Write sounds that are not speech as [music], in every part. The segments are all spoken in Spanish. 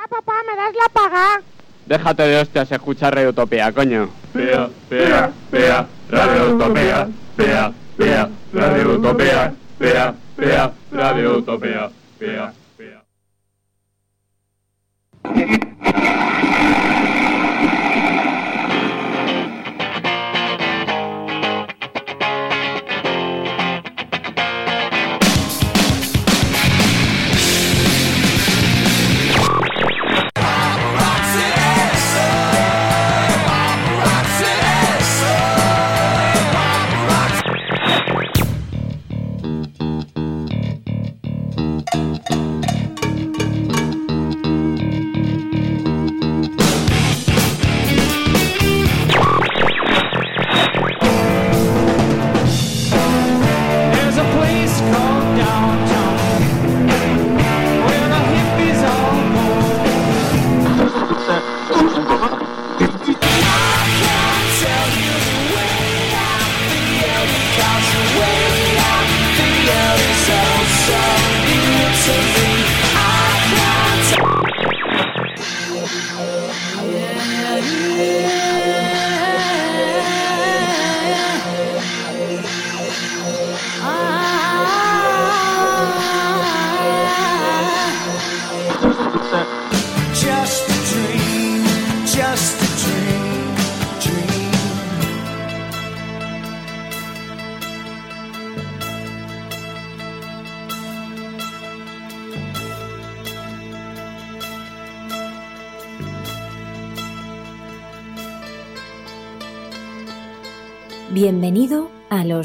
Papá, papá, ¿me das la paga? Déjate de hostias, escucha Radio Utopía, coño. Pea, pea, pea, Radio Utopía, pea, pea, Radio Utopía, pea, pea, Radio Utopía, pea, pea.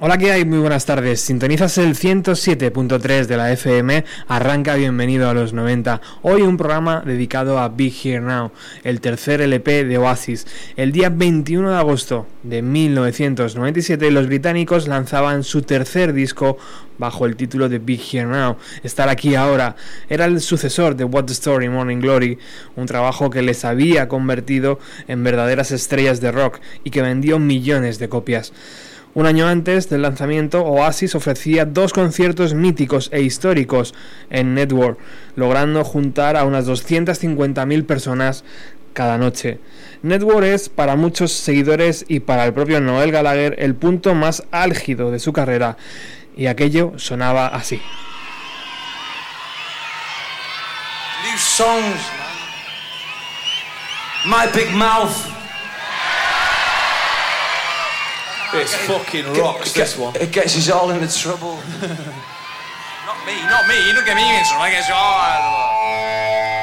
Hola, ¿qué hay? Muy buenas tardes. Sintonizas el 107.3 de la FM. Arranca bienvenido a los 90. Hoy un programa dedicado a Big Here Now, el tercer LP de Oasis. El día 21 de agosto de 1997 los británicos lanzaban su tercer disco bajo el título de Big Here Now. Estar aquí ahora era el sucesor de What the Story Morning Glory, un trabajo que les había convertido en verdaderas estrellas de rock y que vendió millones de copias. Un año antes del lanzamiento, Oasis ofrecía dos conciertos míticos e históricos en Network, logrando juntar a unas 250.000 personas cada noche. Network es para muchos seguidores y para el propio Noel Gallagher el punto más álgido de su carrera, y aquello sonaba así. Songs. My Big Mouth. It's fucking rocks, get- this one. It gets us all into trouble. [laughs] Not me, not me. You don't get me into it. I guess all. Everybody knows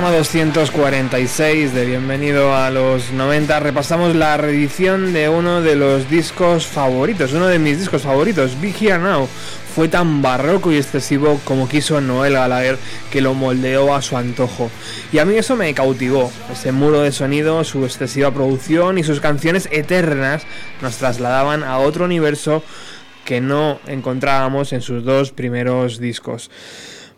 programa 246 de Bienvenido a los 90 repasamos la reedición de uno de los discos favoritos, uno de mis discos favoritos, Be Here Now. Fue tan barroco y excesivo como quiso Noel Gallagher que lo moldeó a su antojo. Y a mí eso me cautivó. Ese muro de sonido, su excesiva producción y sus canciones eternas nos trasladaban a otro universo que no encontrábamos en sus dos primeros discos.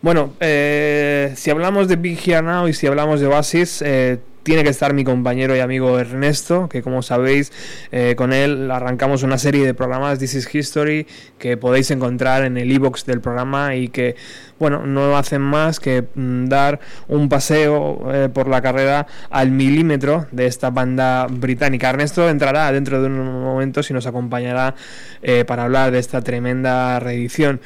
Bueno, eh, si hablamos de Big Here Now y si hablamos de Oasis, eh, tiene que estar mi compañero y amigo Ernesto, que como sabéis, eh, con él arrancamos una serie de programas This is History que podéis encontrar en el e-box del programa y que bueno, no hacen más que mm, dar un paseo eh, por la carrera al milímetro de esta banda británica. Ernesto entrará dentro de un momento si nos acompañará eh, para hablar de esta tremenda reedición.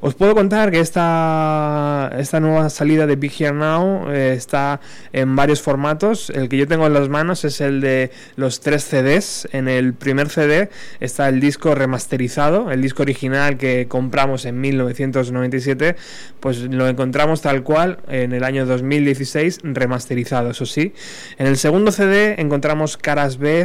Os puedo contar que esta, esta nueva salida de Big Here Now eh, está en varios formatos. El que yo tengo en las manos es el de los tres CDs. En el primer CD está el disco remasterizado, el disco original que compramos en 1997 pues lo encontramos tal cual en el año 2016 remasterizado, eso sí. En el segundo CD encontramos caras B,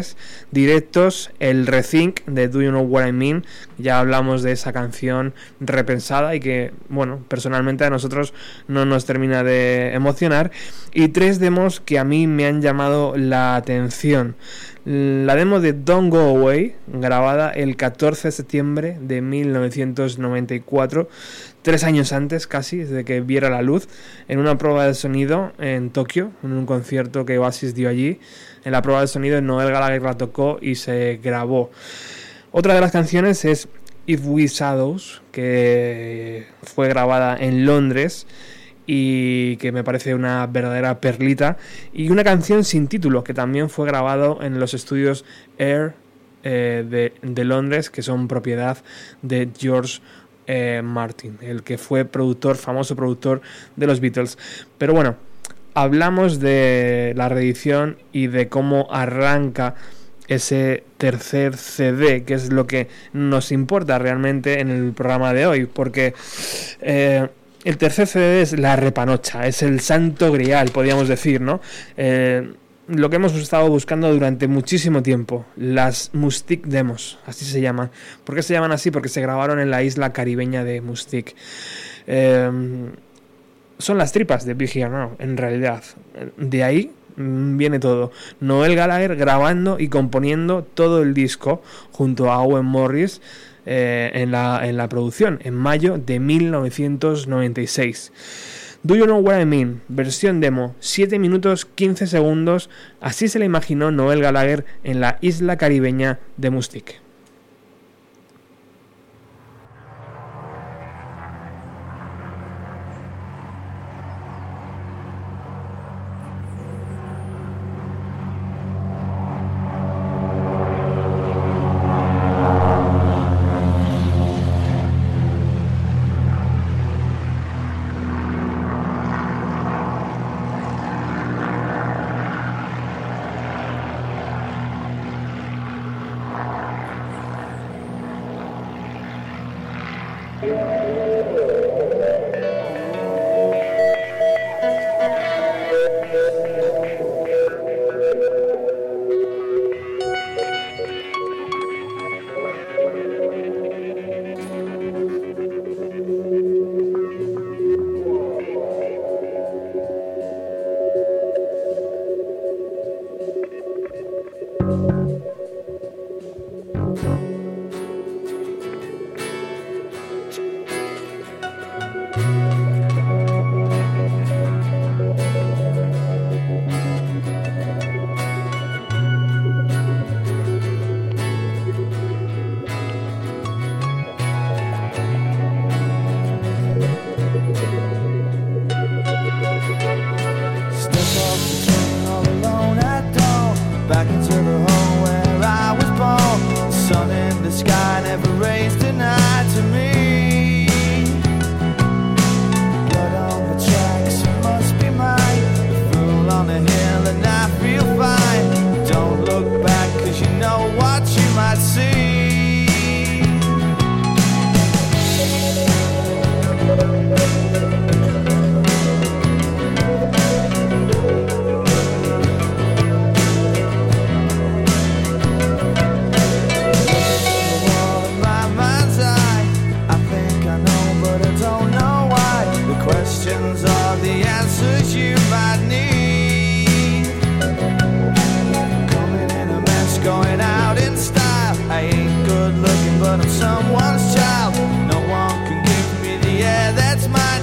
directos, el Rethink de Do You Know What I Mean, ya hablamos de esa canción repensada y que, bueno, personalmente a nosotros no nos termina de emocionar, y tres demos que a mí me han llamado la atención. La demo de Don't Go Away, grabada el 14 de septiembre de 1994, tres años antes casi de que viera la luz, en una prueba de sonido en Tokio, en un concierto que Oasis dio allí. En la prueba de sonido Noel Gallagher la tocó y se grabó. Otra de las canciones es If We Shadows, que fue grabada en Londres y que me parece una verdadera perlita. Y una canción sin título, que también fue grabado en los estudios Air eh, de, Londres, que son propiedad de George eh, Martin, el que fue productor, famoso productor de los Beatles. Pero bueno, hablamos de la reedición y de cómo arranca ese tercer CD, que es lo que nos importa realmente en el programa de hoy, porque eh, el tercer CD es la repanocha, es el santo grial, podríamos decir, ¿no? Eh, lo que hemos estado buscando durante muchísimo tiempo, las Mustic Demos, así se llaman. ¿Por qué se llaman así? Porque se grabaron en la isla caribeña de Mustic. Eh, son las tripas de Big en realidad. De ahí mm, viene todo. Noel Gallagher grabando y componiendo todo el disco junto a Owen Morris eh, en, la, en la producción, en mayo de 1996. Do You Know What I Mean? Versión demo, 7 minutos 15 segundos, así se le imaginó Noel Gallagher en la isla caribeña de Mustic.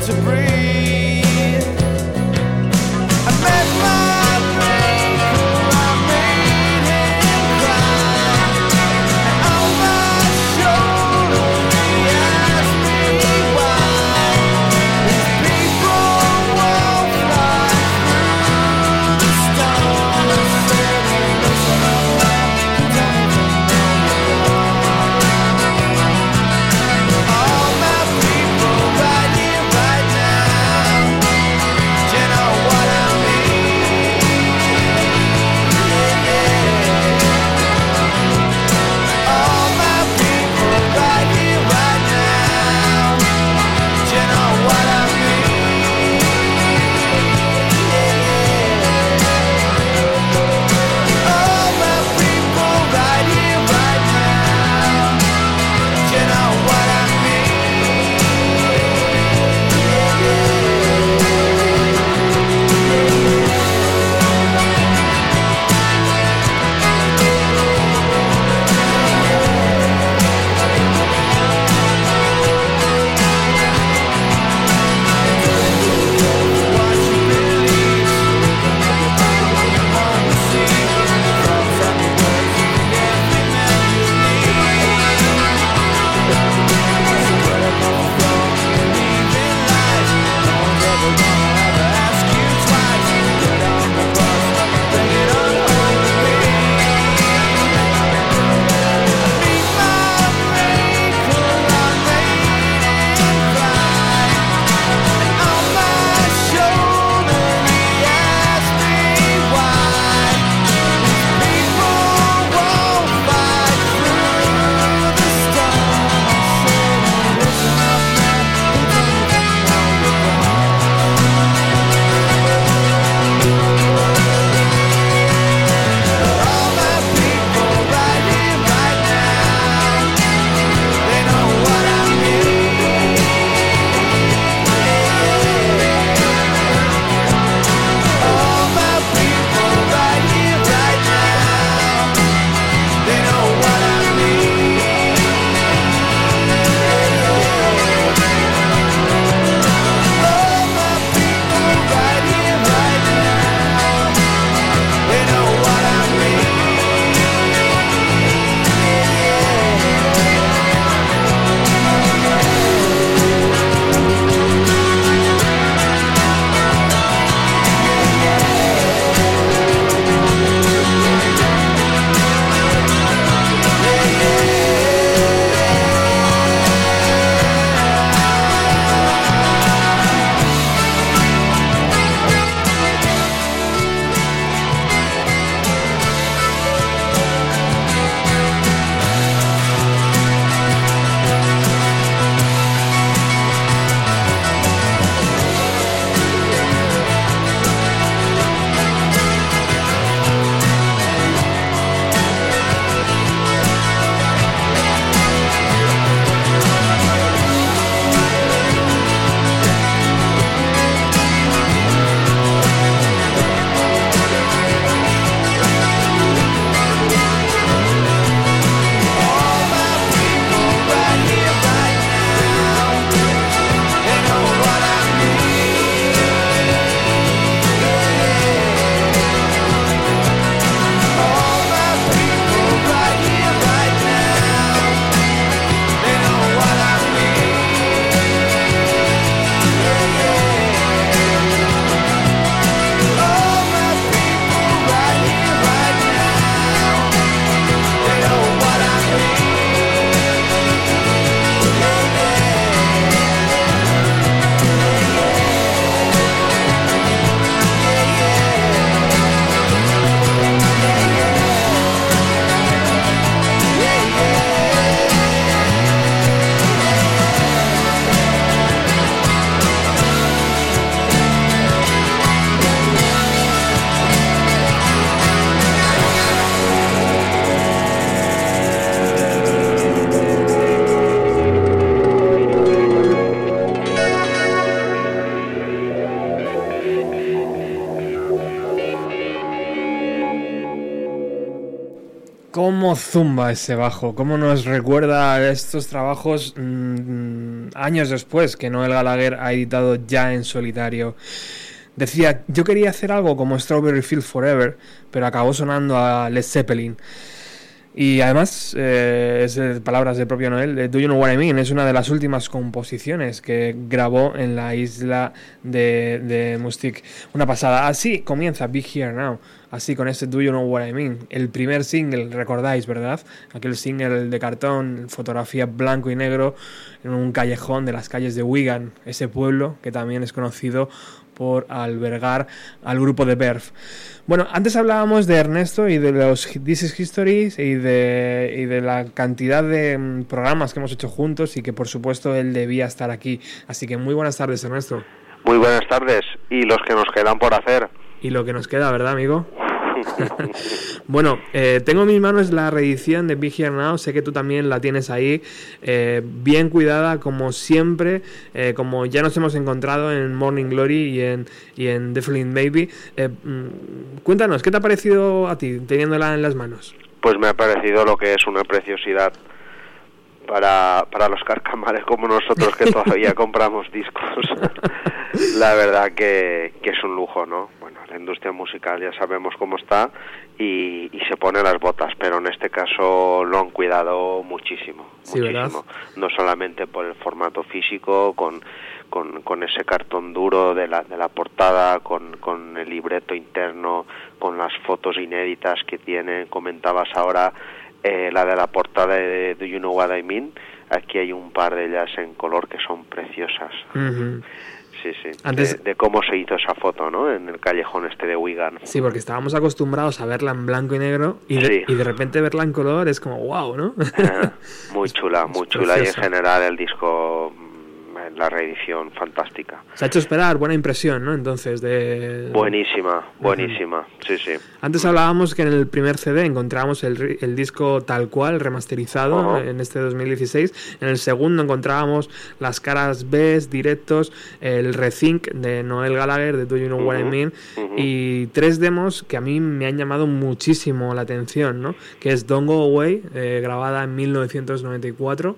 To breathe. Zumba ese bajo? ¿Cómo nos recuerda estos trabajos mm, años después que Noel Gallagher ha editado ya en solitario? Decía, yo quería hacer algo como Strawberry Field Forever, pero acabó sonando a Led Zeppelin. Y además, eh, es de palabras del propio Noel, Do You Know What I Mean, es una de las últimas composiciones que grabó en la isla de, de Mustique. Una pasada. Así comienza Be Here Now, así con este Do You Know What I Mean. El primer single, recordáis, ¿verdad? Aquel single de cartón, fotografía blanco y negro en un callejón de las calles de Wigan, ese pueblo que también es conocido por albergar al grupo de Berf. Bueno, antes hablábamos de Ernesto y de los This is Histories y de, y de la cantidad de mm, programas que hemos hecho juntos y que por supuesto él debía estar aquí. Así que muy buenas tardes, Ernesto. Muy buenas tardes. Y los que nos quedan por hacer. Y lo que nos queda, ¿verdad, amigo? [laughs] bueno, eh, tengo en mis manos la reedición de Be Here Now, sé que tú también la tienes ahí, eh, bien cuidada como siempre, eh, como ya nos hemos encontrado en Morning Glory y en, y en The Baby. Eh, mm, cuéntanos, ¿qué te ha parecido a ti teniéndola en las manos? Pues me ha parecido lo que es una preciosidad para, para los carcamares como nosotros que [laughs] todavía compramos discos. [laughs] la verdad que, que es un lujo, ¿no? La industria musical ya sabemos cómo está y, y se pone las botas, pero en este caso lo han cuidado muchísimo, Sí, ¿verdad? muchísimo. No solamente por el formato físico, con, con, con ese cartón duro de la, de la portada, con, con el libreto interno, con las fotos inéditas que tiene. Comentabas ahora eh, la de la portada de Do You Know What I Mean. Aquí hay un par de ellas en color que son preciosas. Sí, sí. Antes- De, de cómo se hizo esa foto, ¿no? En el callejón este de Wigan. Sí, porque estábamos acostumbrados a verla en blanco y negro y de, Sí. y de repente verla en color es como wow, ¿no? muy chula, [laughs] muy Es chula. Y en general el disco, la reedición, fantástica. Se ha hecho esperar, buena impresión, ¿no? Entonces, de... Buenísima, buenísima. Sí, sí. Antes hablábamos que en el primer CD encontrábamos el, el disco tal cual, remasterizado, en este 2016. En el segundo encontrábamos las caras B, directos, el Rethink de Noel Gallagher, de Do You Know What I Mean, y tres demos que a mí me han llamado muchísimo la atención, ¿no? Que es Don't Go Away, eh, grabada en 1994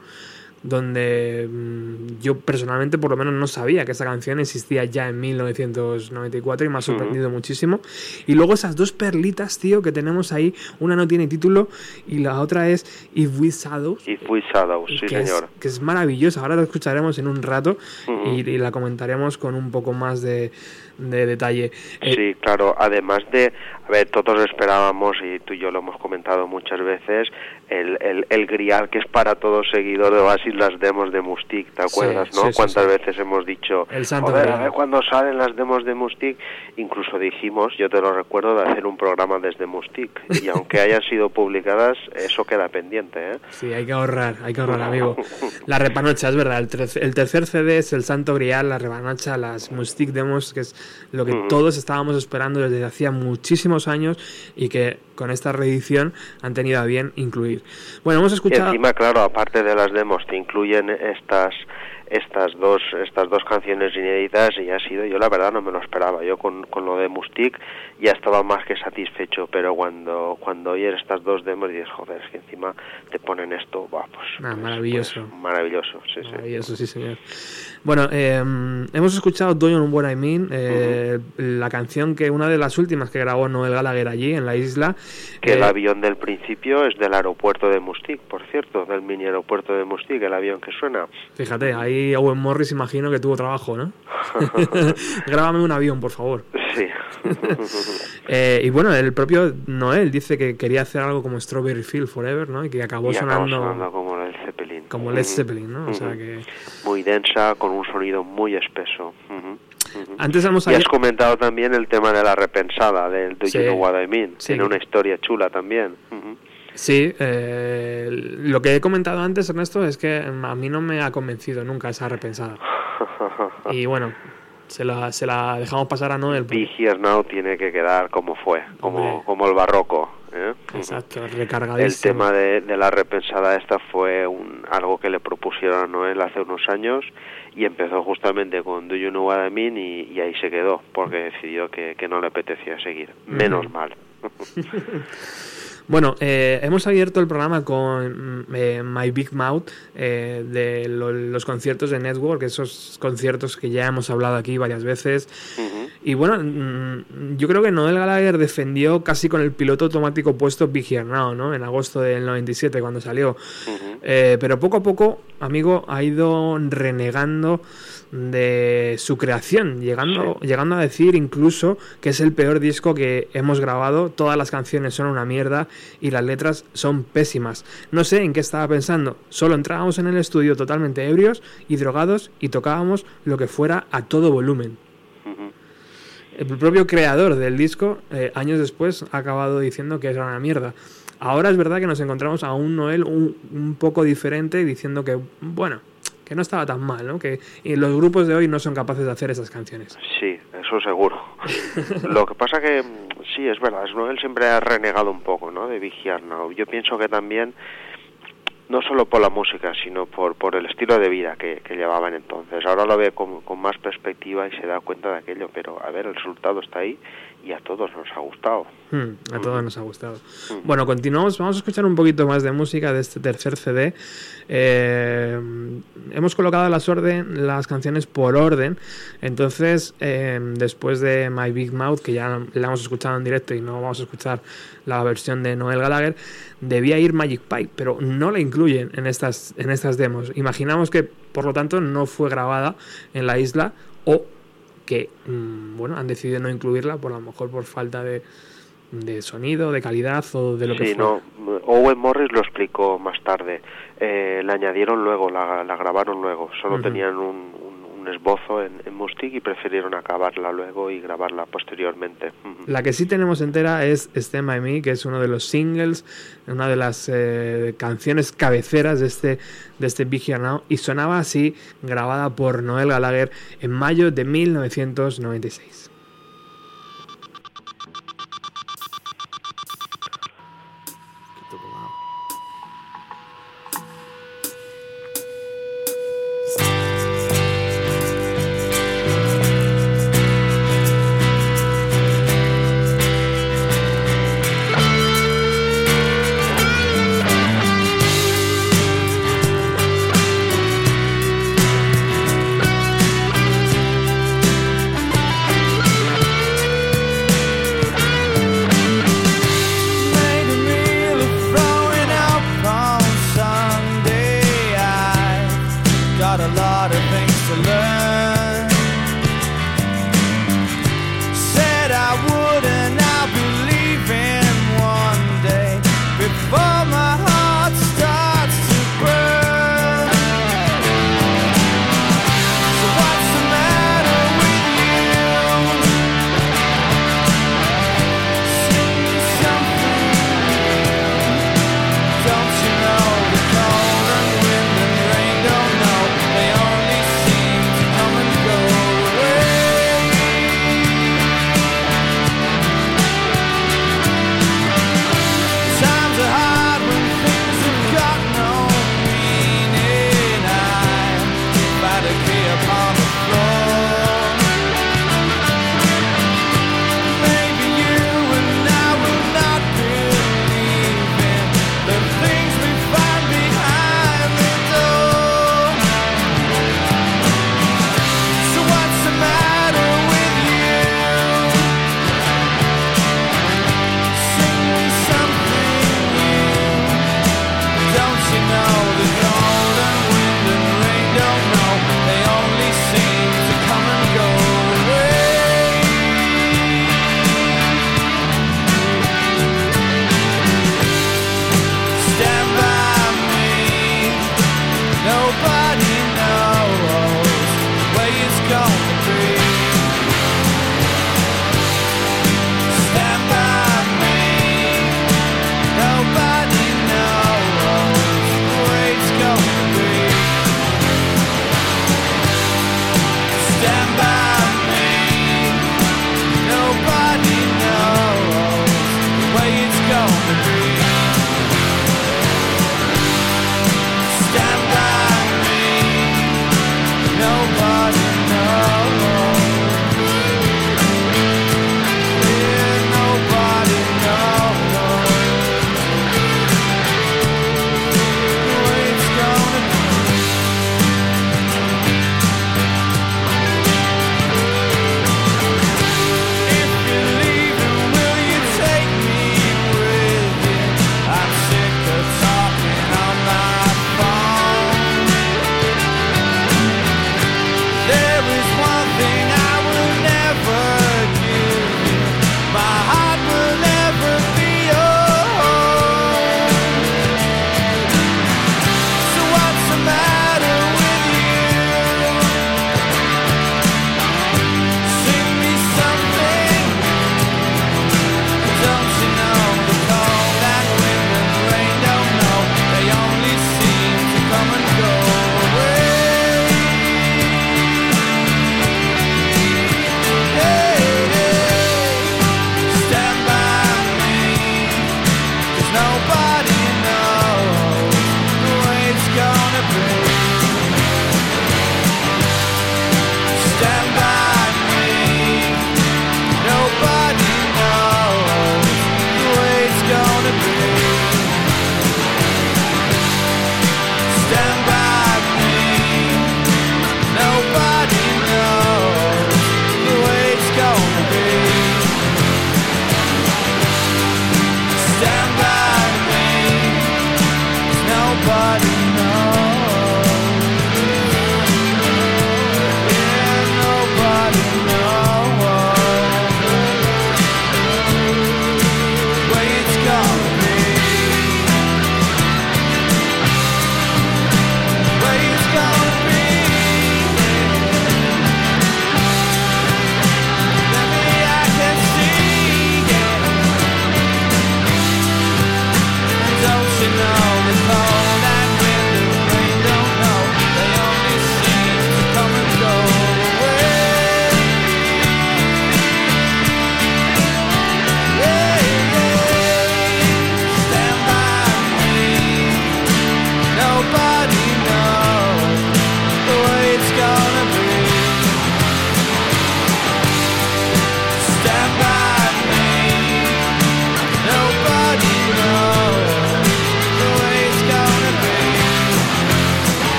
donde mm, yo personalmente por lo menos no sabía que esa canción existía ya en 1994 y me ha sorprendido muchísimo. Y luego esas dos perlitas, tío, que tenemos ahí, una no tiene título y la otra es If We Shadows. Y Fui Shadows, sí, es, señor. que es maravillosa, ahora la escucharemos en un rato y la comentaremos con un poco más de, de detalle. Eh, Sí, claro, además de, a ver, todos esperábamos, y tú y yo lo hemos comentado muchas veces, el, el, el grial que es para todo seguidor de Oasis las demos de Mustic, ¿te Sí, acuerdas, no? sí, ¿Cuántas sí. veces hemos dicho, El santo joder, a ver cuándo salen las demos de Mustic? Incluso dijimos, yo te lo recuerdo, de hacer un programa desde Mustic, y [laughs] aunque hayan sido publicadas, eso queda pendiente, ¿eh? Sí, hay que ahorrar, hay que ahorrar, amigo. La repanocha, es verdad. El, el tercer CD es el Santo Grial, la repanocha, las Mustic Demos, que es lo que Ujú. todos estábamos esperando desde hacía muchísimos años y que con esta reedición han tenido a bien incluir. Bueno, hemos Y escuchado. encima, claro, aparte de las demos, te incluyen estas estas dos estas dos canciones inéditas y ha sido yo la verdad no me lo esperaba yo con, con lo de Mustic ya estaba más que satisfecho pero cuando cuando oyes estas dos demos dices joder es que encima te ponen esto buah, pues, Ah, pues- maravilloso. pues maravilloso sí sí Maravilloso, sí, señor. Bueno, eh, hemos escuchado Do You Know What I Mean, eh, la canción que una de las últimas que grabó Noel Gallagher allí en la isla. que el Eh, avión del principio es del aeropuerto de Mustic por cierto del mini aeropuerto de Mustic el avión que suena Fíjate, ahí Owen Morris imagino que tuvo trabajo, ¿no? [laughs] Grábame un avión, por favor. sí [laughs] Eh, y bueno, el propio Noel dice que quería hacer algo como Strawberry Field Forever, ¿no? Y que acabó y sonando, sonando como el Zeppelin como Led. Zeppelin, ¿no? O sea Ujú. que... muy densa, con un sonido muy espeso. Antes hemos Y has comentado también el tema de la repensada, del Do Sí. You Know What I Mean. Sí. Tiene una historia chula también. Ujú. Sí, eh, lo que he comentado antes, Ernesto, es que a mí no me ha convencido nunca esa repensada. [laughs] Y bueno, se la, se la dejamos pasar a Noel. Here Now tiene que quedar como fue, como, como el barroco. ¿eh? Exacto, El recargadísimo. tema de, de la repensada esta fue un, algo que le propusieron a Noel hace unos años y empezó justamente con Do You Know What I Mean y, y ahí se quedó porque decidió que, que no le apetecía seguir. Menos mal. [laughs] Bueno, eh, hemos abierto el programa con mm, eh, My Big Mouth eh, de lo- los conciertos de Network, esos conciertos que ya hemos hablado aquí varias veces. Y bueno, mm, yo creo que Noel Gallagher defendió casi con el piloto automático puesto Big Here Now, ¿no? En agosto del 97 cuando salió. Pero poco a poco, amigo, ha ido renegando de su creación, llegando, llegando a decir incluso que es el peor disco que hemos grabado, todas las canciones son una mierda y las letras son pésimas. No sé en qué estaba pensando, solo entrábamos en el estudio totalmente ebrios y drogados y tocábamos lo que fuera a todo volumen. El propio creador del disco, eh, años después, ha acabado diciendo que era una mierda. Ahora es verdad que nos encontramos a un Noel un, un poco diferente diciendo que, bueno, que no estaba tan mal, ¿no? Que y los grupos de hoy no son capaces de hacer esas canciones. Sí, eso seguro. Lo que pasa que sí, es verdad, Noel siempre ha renegado un poco, ¿no? De Big Here Now. Yo pienso que también no solo por la música, sino por, por el estilo de vida que, que llevaban entonces. Ahora lo ve con, con más perspectiva y se da cuenta de aquello, pero a ver, el resultado está ahí y a todos nos ha gustado. Hmm, a todos nos ha gustado. Bueno, continuamos. Vamos a escuchar un poquito más de música de este tercer CD. Eh, hemos colocado las, orden, las canciones por orden. Entonces, eh, después de My Big Mouth, que ya la hemos escuchado en directo y no vamos a escuchar la versión de Noel Gallagher, debía ir Magic Pie, pero no la incluyen en estas, en estas demos. Imaginamos que, por lo tanto, no fue grabada en la isla o que, mm, bueno, han decidido no incluirla, por a lo mejor por falta de, de sonido, de calidad o de lo que Sí, fuera. no, Owen Morris lo explicó más tarde. Eh, la añadieron luego, la, la grabaron luego. Solo tenían un, esbozo en, en y prefirieron acabarla luego y grabarla posteriormente. La que sí tenemos entera es Stand By Me, que es uno de los singles, una de las eh, canciones cabeceras de este, de este Big Now, y sonaba así, grabada por Noel Gallagher en mayo de 1996.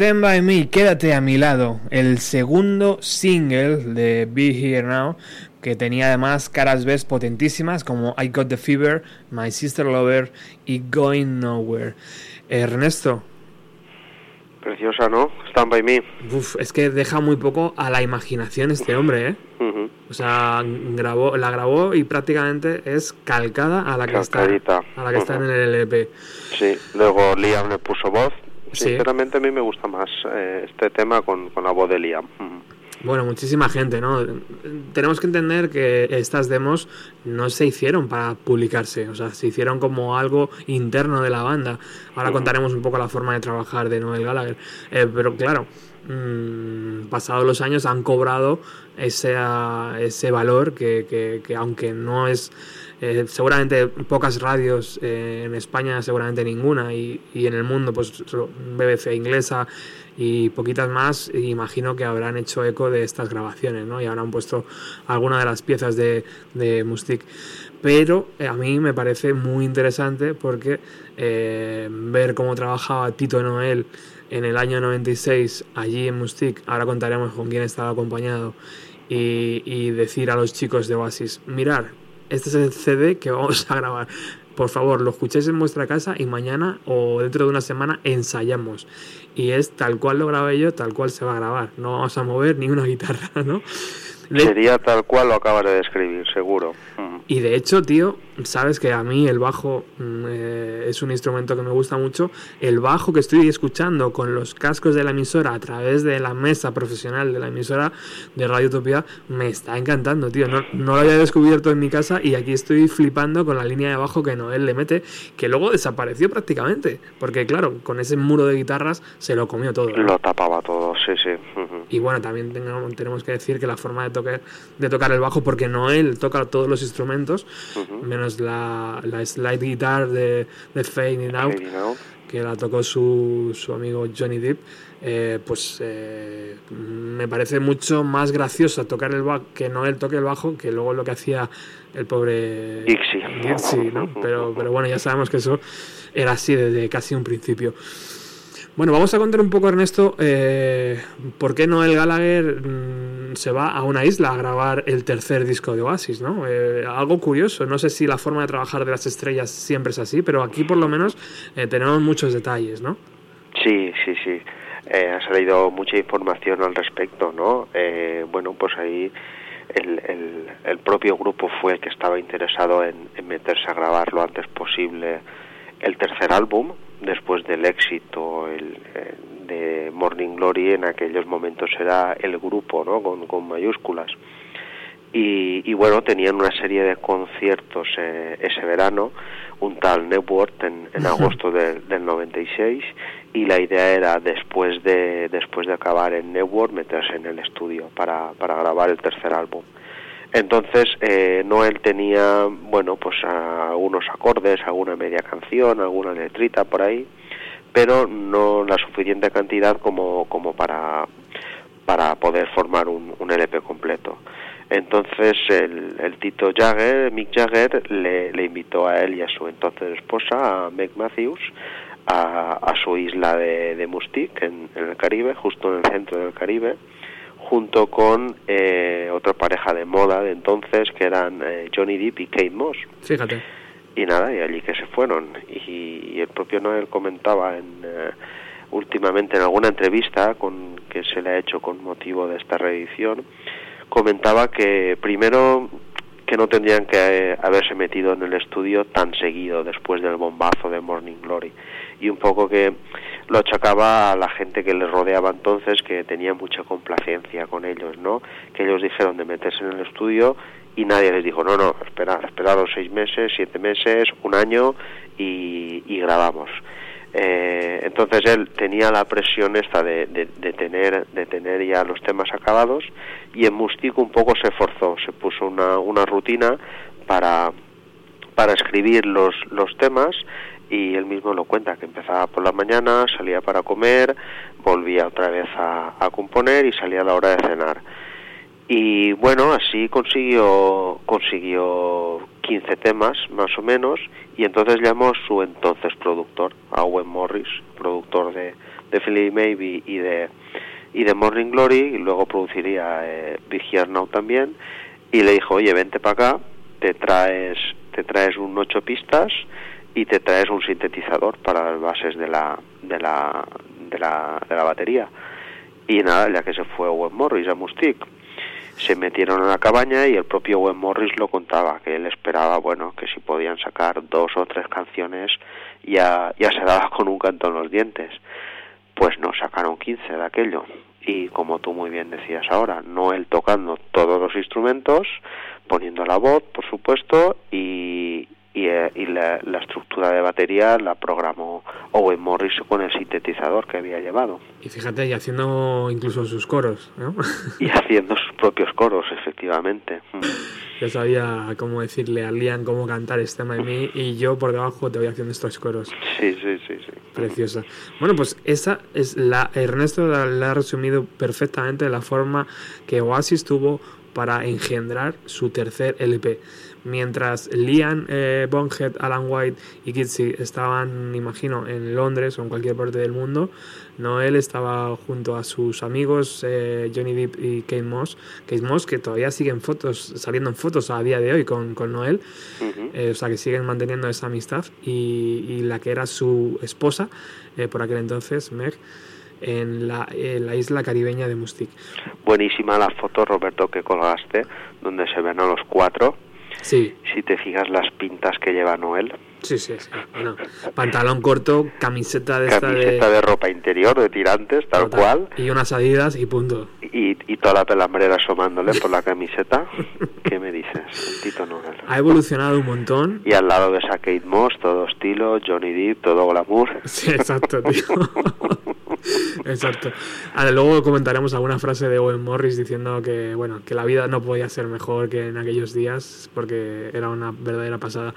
Stand by me, quédate a mi lado, el segundo single de Be Here Now, que tenía además caras B potentísimas como I Got the Fever, My Sister Lover y Going Nowhere. Ernesto, Preciosa, ¿no? Stand by me. uf, es que deja muy poco a la imaginación este hombre, ¿eh? O sea, grabó, la grabó y prácticamente es calcada a la que está, a la que está en el LP. Sí, luego Liam le puso voz. Sí. Sinceramente a mí me gusta más eh, este tema con, con la voz de Liam. Bueno, muchísima gente, ¿no? Tenemos que entender que estas demos no se hicieron para publicarse, o sea, se hicieron como algo interno de la banda. Ahora contaremos un poco la forma de trabajar de Noel Gallagher. Eh, pero claro, mm, pasados los años han cobrado ese, ese valor que, que- que aunque no es... eh, seguramente pocas radios eh, en España, seguramente ninguna, y, y en el mundo, pues BBC inglesa y poquitas más, imagino que habrán hecho eco de estas grabaciones, ¿no? Y habrán puesto alguna de las piezas de, de. Pero eh, a mí me parece muy interesante porque ver cómo trabajaba Tito Noel en el año 96 allí en Mustic, ahora contaremos con quién estaba acompañado, y, y decir a los chicos de Oasis, mirar, este es el CD que vamos a grabar. Por favor, lo escuchéis en vuestra casa y mañana o dentro de una semana ensayamos. Y es tal cual lo grabé yo, tal cual se va a grabar. No vamos a mover ni una guitarra, ¿no? De- Sería tal cual lo acabas de describir, seguro. Ujú. y de hecho, tío, sabes que a mí el bajo mm, eh, es un instrumento que me gusta mucho. El bajo que estoy escuchando con los cascos de la emisora a través de la mesa profesional de la emisora de Radio Utopía me está encantando, tío. No, no lo había descubierto en mi casa y aquí estoy flipando con la línea de bajo que Noel le mete, que luego desapareció prácticamente. Porque, claro, con ese muro de guitarras se lo comió todo. Lo tapaba todo, sí, sí. Y bueno, también tenemos que decir que la forma de tocar, de tocar el bajo, porque Noel toca todos los instrumentos, Ujú. menos la, la slide guitar de, de Fading Out, Out. que la tocó su, su amigo Johnny Depp, eh, pues eh, me parece mucho más gracioso tocar el bajo, que Noel toque el bajo, que luego lo que hacía el pobre Dixie. Dixie, ¿no? Pero, pero bueno, ya sabemos que eso era así desde casi un principio. Bueno, vamos a contar un poco, Ernesto, eh, por qué Noel Gallagher mm, se va a una isla a grabar el tercer disco de Oasis, ¿no? Eh, algo curioso, no sé si la forma de trabajar de las estrellas siempre es así, pero aquí por lo menos eh, tenemos muchos detalles, ¿no? Sí, sí, sí. Eh, ha salido mucha información al respecto, ¿no? Eh, bueno, pues ahí el, propio grupo fue el que estaba interesado en, meterse a grabar lo antes posible el tercer álbum, después del éxito el, de Morning Glory, en aquellos momentos era el grupo, ¿no? Con, con mayúsculas. Y, y bueno, tenían una serie de conciertos eh, ese verano, un tal Network en, en agosto del, del 96 y la idea era después de después de acabar en Network meterse en el estudio para, para grabar el tercer álbum. Entonces eh, Noel tenía bueno pues algunos acordes, alguna media canción, alguna letrita por ahí, pero no la suficiente cantidad como como para para poder formar un, un LP completo. Entonces el, el Tito Jagger, Mick Jagger, le, le invitó a él y a su entonces esposa, a Meg Matthews, a, a su isla de, de Mustique, en, el Caribe, justo en el centro del Caribe, junto con eh, otra pareja de moda de entonces, que eran eh, Johnny Depp y Kate Moss Fíjate. Y nada, y allí que se fueron. Y, y el propio Noel comentaba en, eh, últimamente en alguna entrevista con, que se le ha hecho con motivo de esta reedición, comentaba que primero que no tendrían que eh, haberse metido en el estudio tan seguido después del bombazo de Morning Glory y un poco que lo achacaba a la gente que les rodeaba entonces que tenía mucha complacencia con ellos, ¿no? Que ellos dijeron de meterse en el estudio y nadie les dijo, no, no, esperar, esperaros seis meses, siete meses, un año y, grabamos. Eh, entonces él tenía la presión esta de, de, de tener de tener ya los temas acabados y en Mustico un poco se forzó, se puso una, una rutina para, para escribir los, los temas y él mismo lo cuenta, que empezaba por la mañana, salía para comer, volvía otra vez a, a componer y salía a la hora de cenar. Y bueno, así consiguió, consiguió 15 temas más o menos y entonces llamó su entonces productor, a Owen Morris, productor de, de Philly Maybe y de y de Morning Glory y luego produciría eh, Big Here Now también y le dijo oye vente para acá te traes te traes un ocho pistas y te traes un sintetizador para las bases de la de la de la, de la batería. Y nada ya que se fue Owen Morris a Mustic se metieron a la cabaña y el propio Owen Morris lo contaba que él esperaba bueno que si podían sacar dos o tres canciones ya ya se daba con un canto en los dientes. Pues no sacaron 15 de aquello. Y como tú muy bien decías ahora no él tocando todos los instrumentos poniendo la voz por supuesto y y, eh, y la, la estructura de batería la programó Owen Morris con el sintetizador que había llevado Y fíjate, y haciendo incluso sus coros, ¿no? [laughs] y haciendo sus propios coros efectivamente. [laughs] Yo sabía cómo decirle a Liam cómo cantar este tema de mí y yo por debajo te voy haciendo estos coros. sí sí sí sí Preciosa. Bueno, pues esa es la. Ernesto la, la ha resumido perfectamente de la forma que Oasis tuvo para engendrar su tercer LP. Mientras Liam eh, Bonhead, Alan White y Kitsy estaban, imagino, en Londres o en cualquier parte del mundo, Noel estaba junto a sus amigos eh, Johnny Depp y Kate Moss, Kate Moss que todavía siguen fotos, saliendo en fotos a día de hoy con, con Noel, eh, o sea que siguen manteniendo esa amistad. Y, y la que era su esposa eh, por aquel entonces, Meg, en la, en la isla caribeña de Mustic. buenísima la foto Roberto que colgaste donde se ven a los cuatro Sí, si te fijas las pintas que lleva Noel sí, sí. sí. Bueno, pantalón corto, camiseta de esta camiseta de... de ropa interior de tirantes tal total, cual Y unas adidas y punto. y, y toda la pelambrera asomándole por la [laughs] camiseta ¿qué me dices? Tito Noel Ha evolucionado un montón. y al lado de esa Kate Moss todo estilo Johnny Depp todo glamour Sí, exacto, tío. [laughs] Exacto. Luego comentaremos alguna frase de Owen Morris diciendo que, bueno, que la vida no podía ser mejor que en aquellos días porque era una verdadera pasada.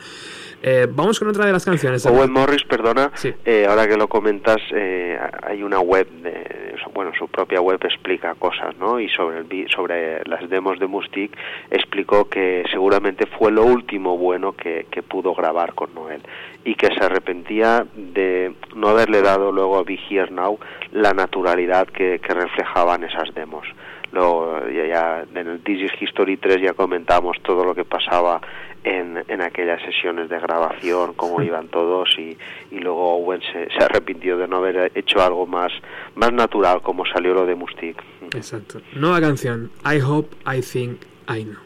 Eh, vamos con otra de las canciones. Owen Morris, perdona, Sí. eh, ahora que lo comentas, eh, hay una web, de, bueno, su propia web explica cosas, ¿no? Y sobre, el, sobre las demos de Mustic explicó que seguramente fue lo último bueno que, que pudo grabar con Noel y que se arrepentía de no haberle dado luego a Be Here Now la naturalidad que, que reflejaban esas demos. Luego, ya, ya en el This is History 3 ya comentamos todo lo que pasaba en, en aquellas sesiones de grabación, cómo iban todos y, y luego Owen se, se arrepintió de no haber hecho algo más, más natural como salió lo de Mustic. Exacto. Nueva canción. I hope, I think, I know.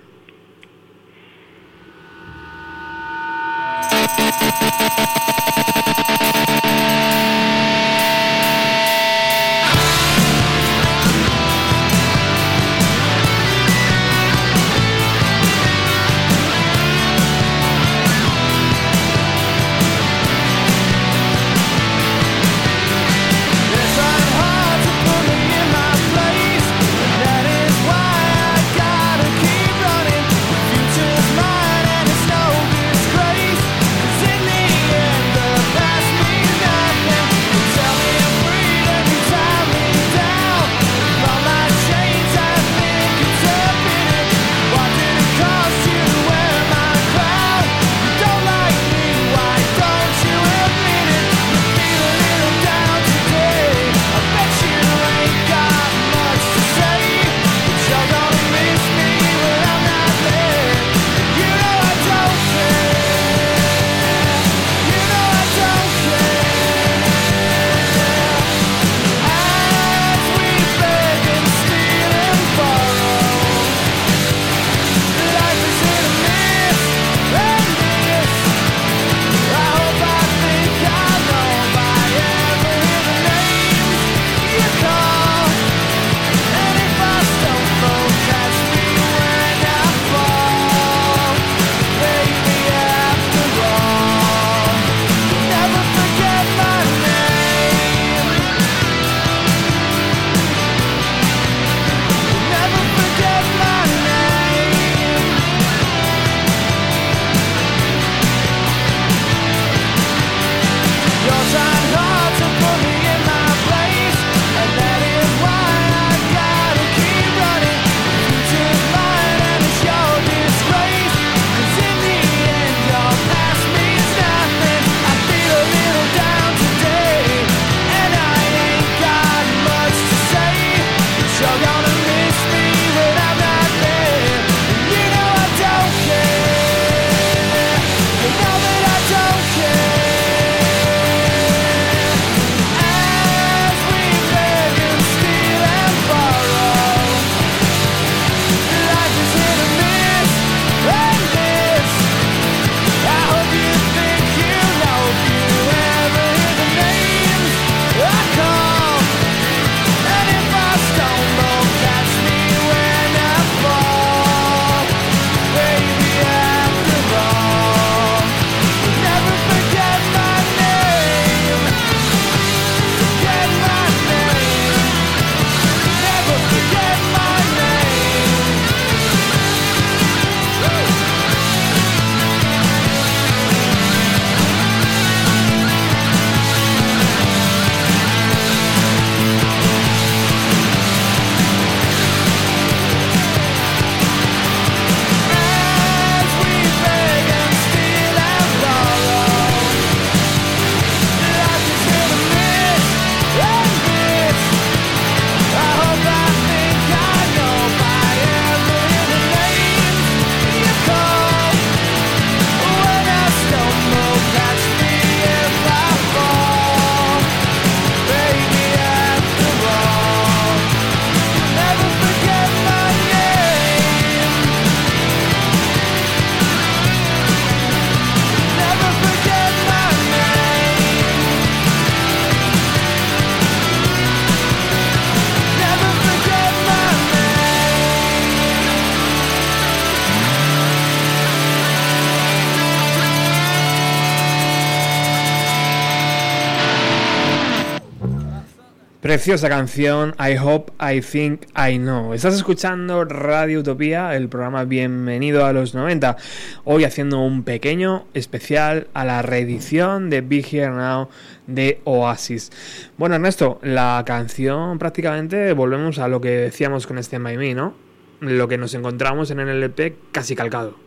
Preciosa canción, I Hope, I Think, I Know. Estás escuchando Radio Utopía, el programa Bienvenido a los 90. Hoy haciendo un pequeño especial a la reedición de Be Here Now de Oasis. Bueno, Ernesto, la canción prácticamente volvemos a lo que decíamos con este Me, ¿no? Lo que nos encontramos en el LP casi calcado.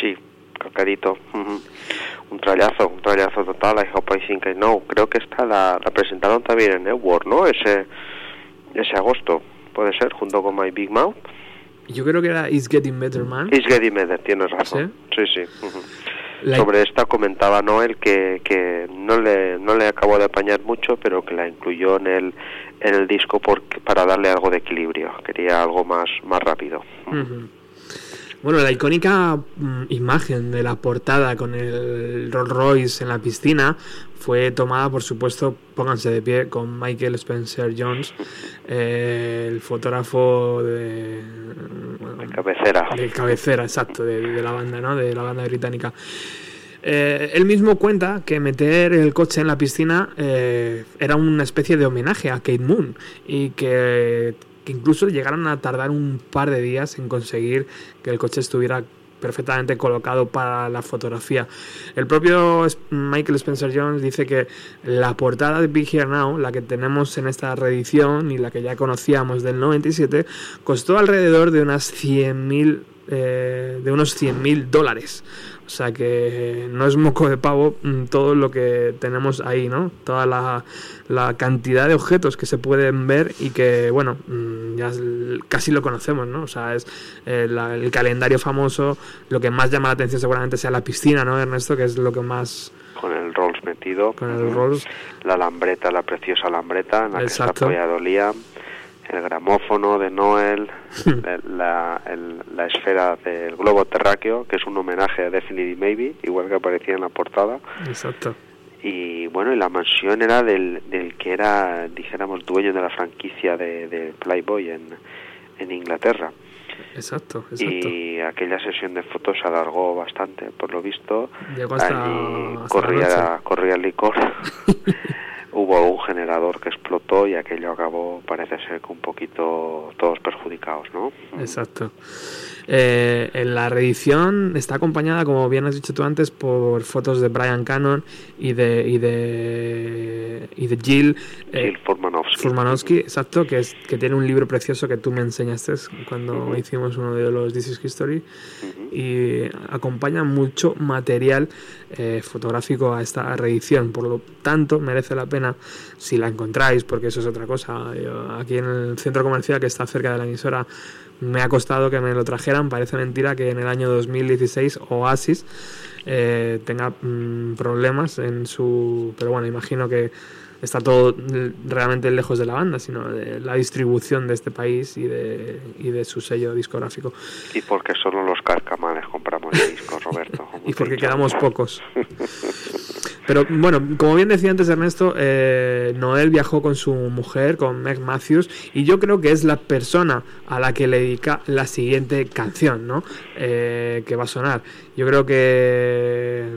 Sí, calcadito. ujú. Un trallazo, un trallazo total, I Hope I Think I Know. Creo que esta la, la presentaron también en Network, ¿no? Ese, ese agosto, puede ser, junto con My Big Mouth. Yo creo que era It's Getting Better Man. It's Getting Better, tienes razón. Sí, sí. La- Sobre esta comentaba Noel que, que no le no le acabó de apañar mucho, pero que la incluyó en el en el disco porque, para darle algo de equilibrio. Quería algo más más rápido. Ujú. Bueno, la icónica mm, imagen de la portada con el Rolls Royce en la piscina fue tomada, por supuesto, pónganse de pie, con Michael Spencer Jones, eh, el fotógrafo de, bueno, Cabecera. de cabecera, exacto, de, de la banda, ¿no? De la banda británica. Eh, él mismo cuenta que meter el coche en la piscina eh, era una especie de homenaje a Kate Moon y que, incluso llegaron a tardar un par de días en conseguir que el coche estuviera perfectamente colocado para la fotografía. El propio Michael Spencer Jones dice que la portada de Be Here Now, la que tenemos en esta reedición y la que ya conocíamos del 97, costó alrededor de unas 100.000 eh, de unos 100.000 dólares. O sea que no es moco de pavo mm, todo lo que tenemos ahí, ¿no? Toda la, la cantidad de objetos que se pueden ver y que, bueno, mm, ya casi lo conocemos, ¿no? O sea, es eh, la- el calendario famoso, lo que más llama la atención seguramente sea la piscina, ¿no, Ernesto? Que es lo que más... Con el Rolls metido. Con el. Rolls. La lambreta, la preciosa lambreta en la que está apoyado Liam. El gramófono de Noel. la, la- el- la esfera del globo terráqueo, que es un homenaje a Definitely Maybe, igual que aparecía en la portada. Exacto. Y bueno, y la mansión era del, del que era, dijéramos, dueño de la franquicia de, de Playboy en, en Inglaterra. Exacto, exacto. Y aquella sesión de fotos se alargó bastante, por lo visto. Llegó hasta- allí hasta corría, corría el licor. [laughs] Hubo un generador que explotó y aquello acabó, parece ser que un poquito todos perjudicados, ¿no? Exacto. Eh, en la reedición está acompañada, como bien has dicho tú antes, por fotos de Brian Cannon y de y de y de Jill, eh, Jill Furmanovsky. Furmanovsky, exacto, que es que tiene un libro precioso que tú me enseñaste cuando hicimos uno de los This is History y acompaña mucho material eh, fotográfico a esta reedición, por lo tanto merece la pena si la encontráis, porque eso es otra cosa. Yo, aquí en el centro comercial que está cerca de la emisora me ha costado que me lo trajeran, parece mentira que en el año 2016 Oasis eh, tenga mm, problemas en su... Pero bueno, imagino que está todo mm, realmente lejos de la banda, sino de la distribución de este país y de, y de su sello discográfico. Y porque solo los carcamales compramos discos, Roberto. [laughs] Y porque quedamos pocos. [laughs] Pero bueno, como bien decía antes Ernesto, eh, Noel viajó con su mujer, con Meg Matthews, y yo creo que es la persona a la que le dedica la siguiente canción, ¿no? Eh, que va a sonar. Yo creo que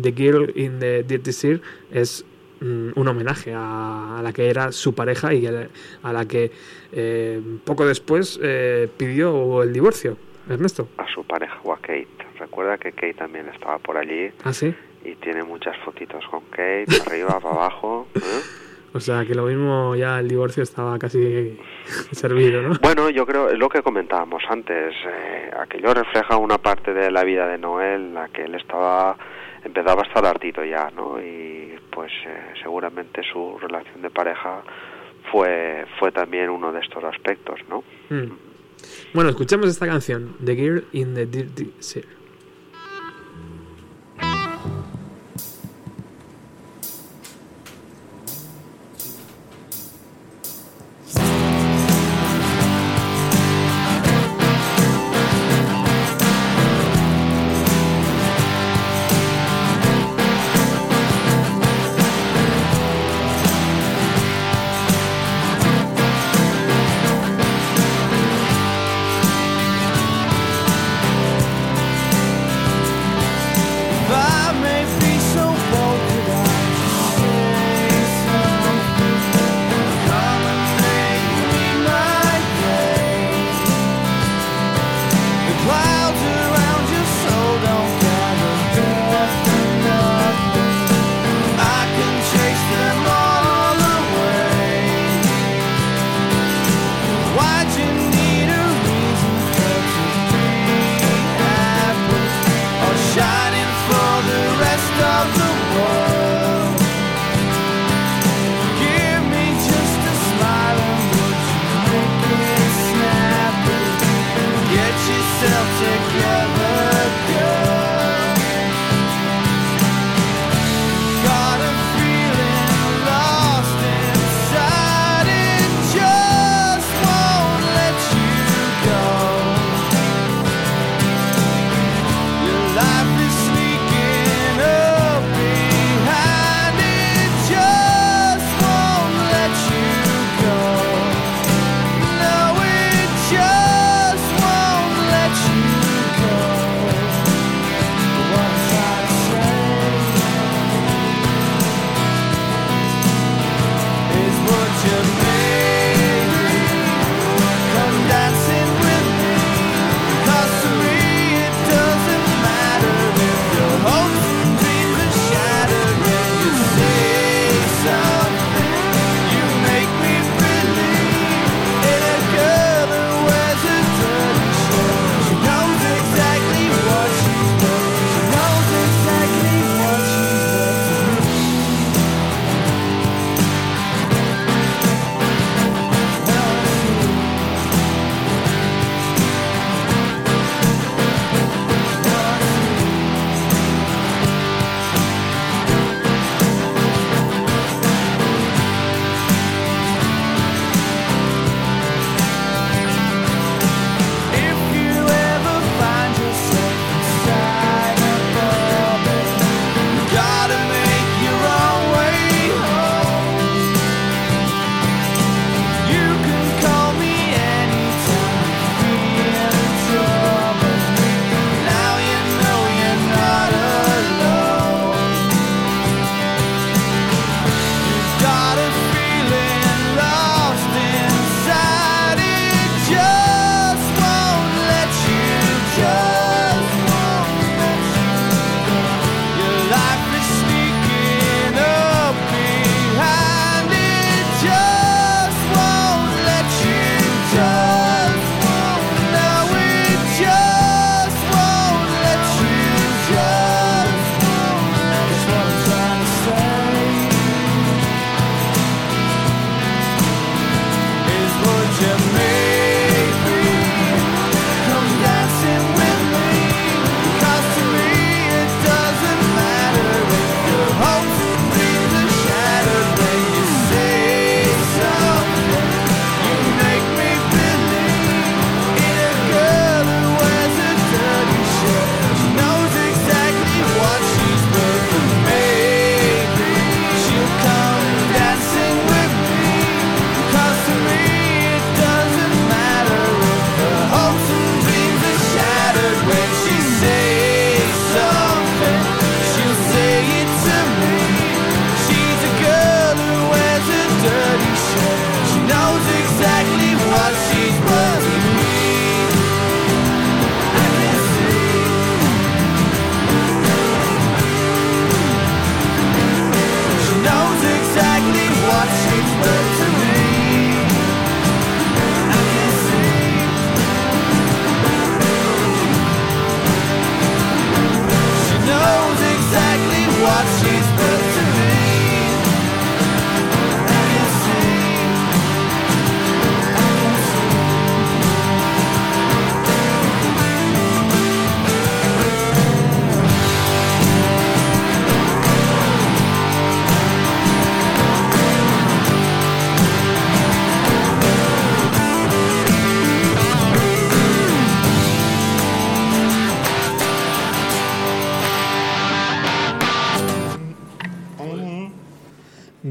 The Girl in the Dirty Sea es mm, un homenaje a, a la que era su pareja y a la, a la que eh, poco después eh, pidió el divorcio. Ernesto. A su pareja o a Kate. Recuerda que Kate también estaba por allí ¿Ah, sí? Y tiene muchas fotitos con Kate, arriba, para abajo. ¿eh? [laughs] O sea, que lo mismo ya el divorcio estaba casi [laughs] servido, ¿no? Bueno, yo creo, lo que comentábamos antes, eh, aquello refleja una parte de la vida de Noel, en la que él estaba, empezaba a estar hartito ya, ¿no? Y pues eh, seguramente su relación de pareja fue, fue también uno de estos aspectos, ¿no? Mm. Bueno, escuchemos esta canción, The Girl in the Dirty Sea.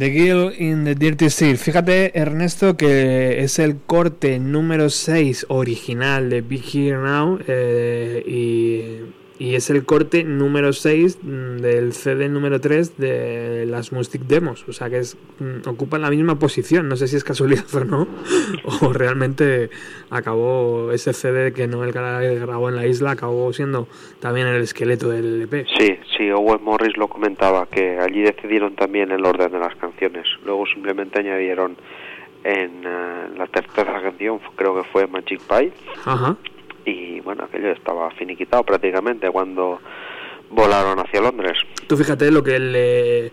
The Girl in the Dirty Street. Fíjate, Ernesto, que es el corte número 6 original de Big Here Now eh, y, y es el corte número 6 mm, del CD número 3 de las Mustic Demos. O sea que es, mm, ocupa la misma posición. No sé si es casualidad [laughs] o no, o realmente acabó ese CD que Noel Gallagher grabó en la isla, acabó siendo también el esqueleto del EP. Sí, sí, Owen Morris lo comentaba, que allí decidieron también el orden de las canciones. Luego simplemente añadieron en eh, la tercera canción, creo que fue Magic Pie, Ajá. Y bueno, aquello estaba finiquitado prácticamente cuando volaron hacia Londres. Tú fíjate lo que le,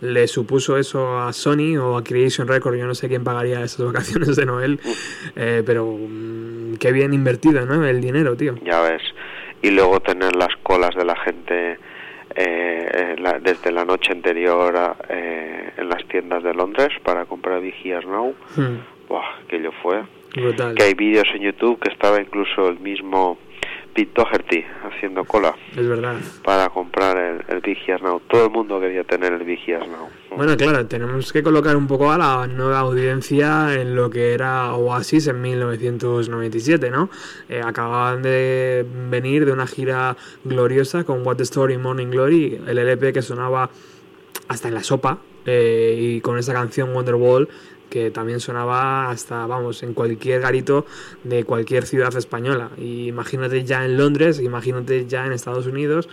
le supuso eso a Sony o a Creation Records. Yo no sé quién pagaría esas vacaciones de Noel, eh, pero mm, qué bien invertido, ¿no? El dinero, tío. ya ves. Y luego tener las colas de la gente eh, eh, la- desde la noche anterior a- eh, en las tiendas de Londres para comprar Vigías Now. Hmm, Buah, aquello fue. Brutal. Que hay vídeos en YouTube que estaba incluso el mismo Pete Doherty haciendo cola Es verdad. para comprar el, el Vigías Now. Todo el mundo quería tener el Vigías Now. Bueno, claro, tenemos que colocar un poco a la nueva audiencia en lo que era Oasis en 1997, ¿no? Eh, acababan de venir de una gira gloriosa con What the Story Morning Glory, el LP que sonaba hasta en la sopa, eh, y con esa canción Wonderwall que también sonaba hasta, vamos, en cualquier garito de cualquier ciudad española. Y imagínate ya en Londres, imagínate ya en Estados Unidos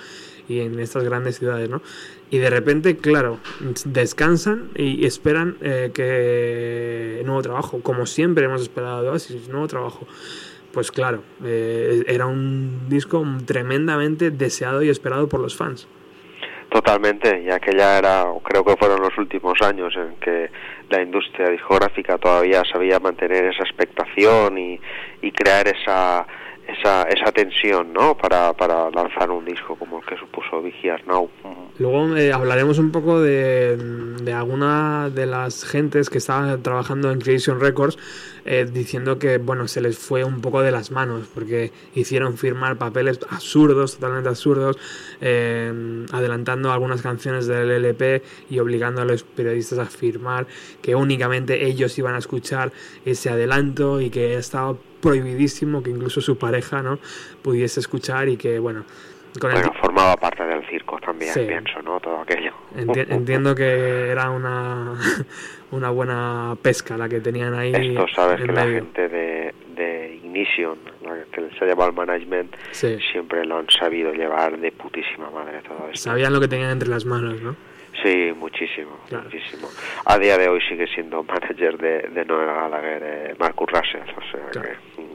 y en estas grandes ciudades, ¿no? Y de repente, claro, descansan y esperan eh, que nuevo trabajo, como siempre hemos esperado de Oasis, nuevo trabajo. Pues claro, eh, era un disco tremendamente deseado y esperado por los fans. Totalmente, y aquella era, creo que fueron los últimos años en que la industria discográfica todavía sabía mantener esa expectación y, y crear esa, esa, esa tensión, ¿no? Para, para lanzar un disco como el que supuso Vigiar Now. Luego eh, hablaremos un poco de, de alguna de las gentes que estaban trabajando en Creation Records eh, diciendo que bueno se les fue un poco de las manos porque hicieron firmar papeles absurdos, totalmente absurdos, eh, adelantando algunas canciones del LP y obligando a los periodistas a firmar que únicamente ellos iban a escuchar ese adelanto y que estaba prohibidísimo que incluso su pareja no pudiese escuchar y que bueno con el formaba parte del circo también, Sí. pienso, ¿no? Todo aquello. Enti- [laughs] entiendo que era una, [laughs] una buena pesca la que tenían ahí. Esto sabes que la medio. gente de, de Ignition, la que se ha llevado al management, Sí. siempre lo han sabido llevar de putísima madre todo esto. Sabían lo que tenían entre las manos, ¿no? Sí, muchísimo, Claro. muchísimo. A día de hoy sigue siendo manager de, de Noel Gallagher, eh, Marcus Russell, o sea Claro. que...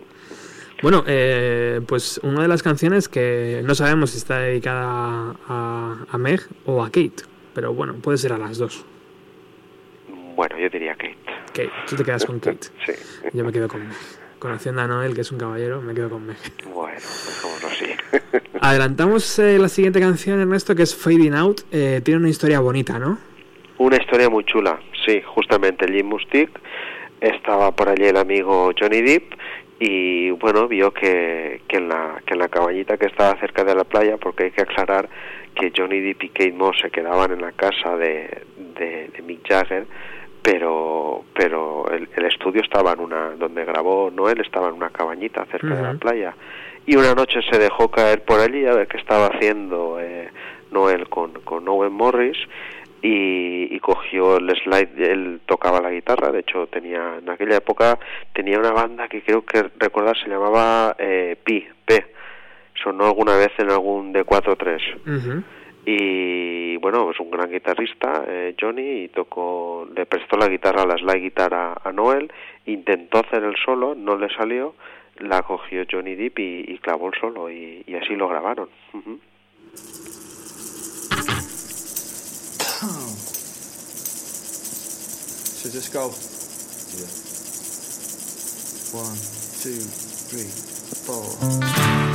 Bueno, eh, pues una de las canciones que no sabemos si está dedicada a, a Meg o a Kate, pero bueno, puede ser a las dos. Bueno, yo diría Kate. Kate, tú te quedas con Kate. Sí. Yo me quedo con Meg. Conociendo a Noel, que es un caballero, me quedo con Meg. Bueno, dejémoslo así. [laughs] Adelantamos eh, la siguiente canción, Ernesto, que es Fading Out. Eh, tiene una historia bonita, ¿no? Una historia muy chula, sí, justamente Jim Mustick estaba por allí el amigo Johnny Depp y bueno, vio que, que, en la, que en la cabañita que estaba cerca de la playa, porque hay que aclarar que Johnny Depp y Kate Moss se quedaban en la casa de, de, de Mick Jagger, pero pero el, el estudio estaba en una, donde grabó Noel estaba en una cabañita cerca de la playa. Y una noche se dejó caer por allí a ver qué estaba haciendo eh, Noel con, con Owen Morris y, y cogió el slide, él tocaba la guitarra, de hecho tenía en aquella época tenía una banda que creo que recordar se llamaba eh, Pi, P, sonó alguna vez en algún D4-3 Ujú. y bueno, es un gran guitarrista, eh, Johnny, y tocó, le prestó la guitarra, la slide guitarra a Noel, intentó hacer el solo, no le salió, la cogió Johnny Depp y, y clavó el solo y, y así lo grabaron. So just go. Yeah. One, two, three, four.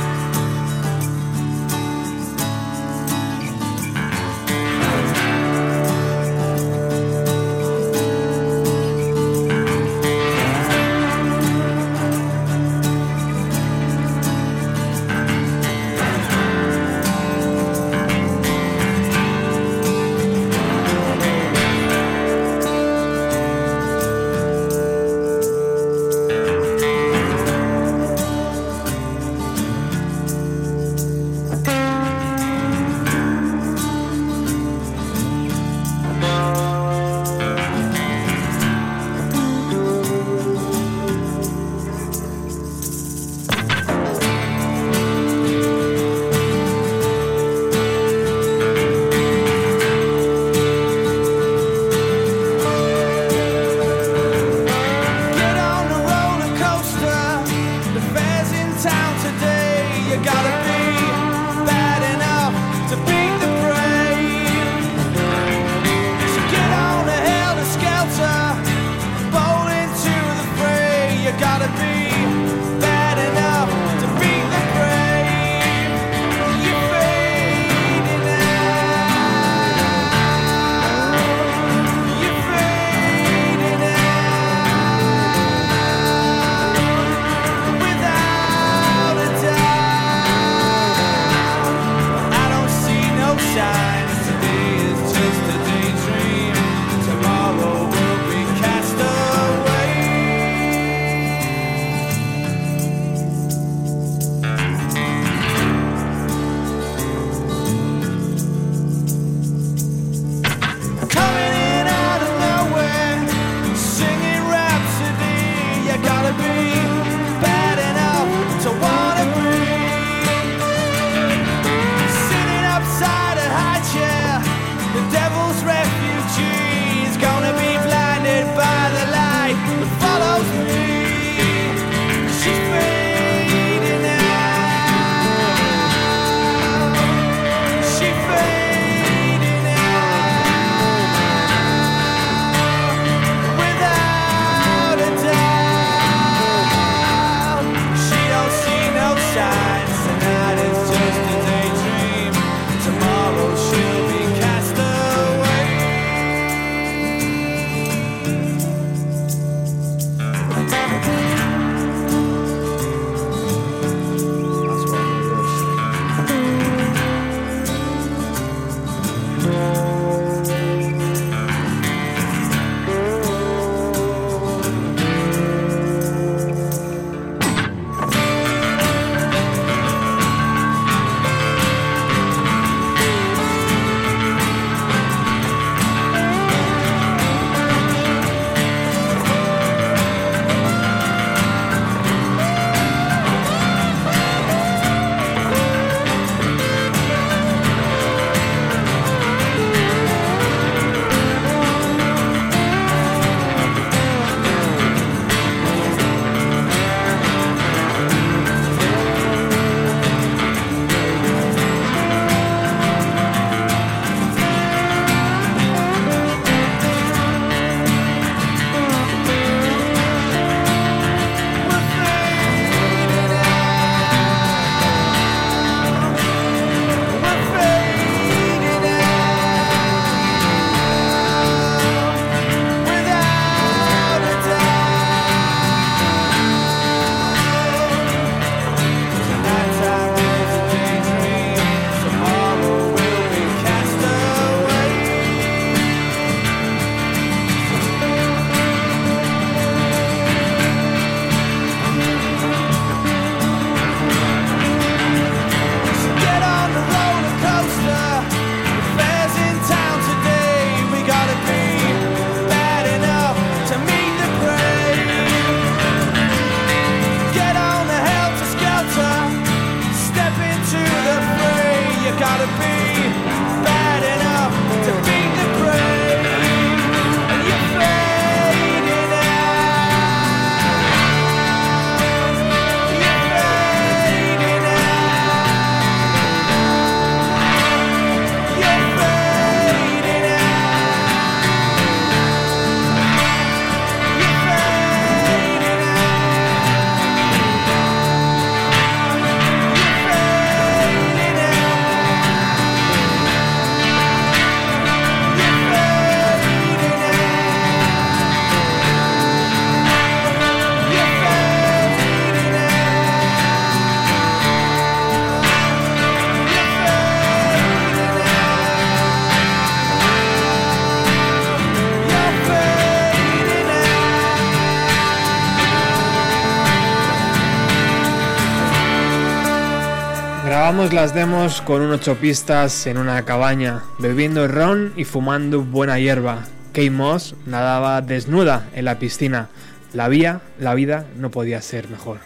Las demos con un ocho pistas en una cabaña, bebiendo ron y fumando buena hierba. Kate Moss nadaba desnuda en la piscina. La vía, la vida no podía ser mejor.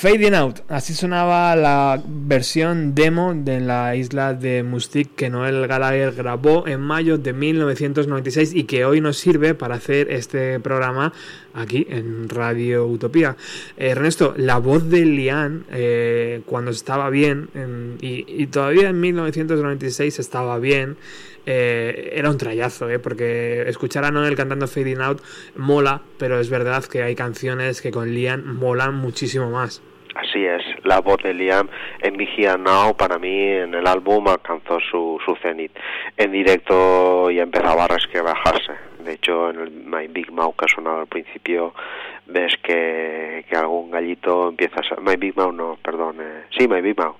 Fading Out, así sonaba la versión demo de la isla de Mustic que Noel Gallagher grabó en mayo de 1996 y que hoy nos sirve para hacer este programa aquí en Radio Utopía. Ernesto, la voz de Lian eh, cuando estaba bien en- y, y todavía en 1996 estaba bien. eh, era un trayazo, eh, porque escuchar a Noel cantando Fading Out mola, pero es verdad que hay canciones que con Lian molan muchísimo más. Así es, la voz de Liam en Vigia Now para mí en el álbum alcanzó su, su cenit. En directo ya empezaba a resquebrajarse. De hecho, en el My Big Mouth que ha sonado al principio, ves que, que algún gallito empieza a... My Big Mouth no, perdón. eh, sí, My Big Mouth.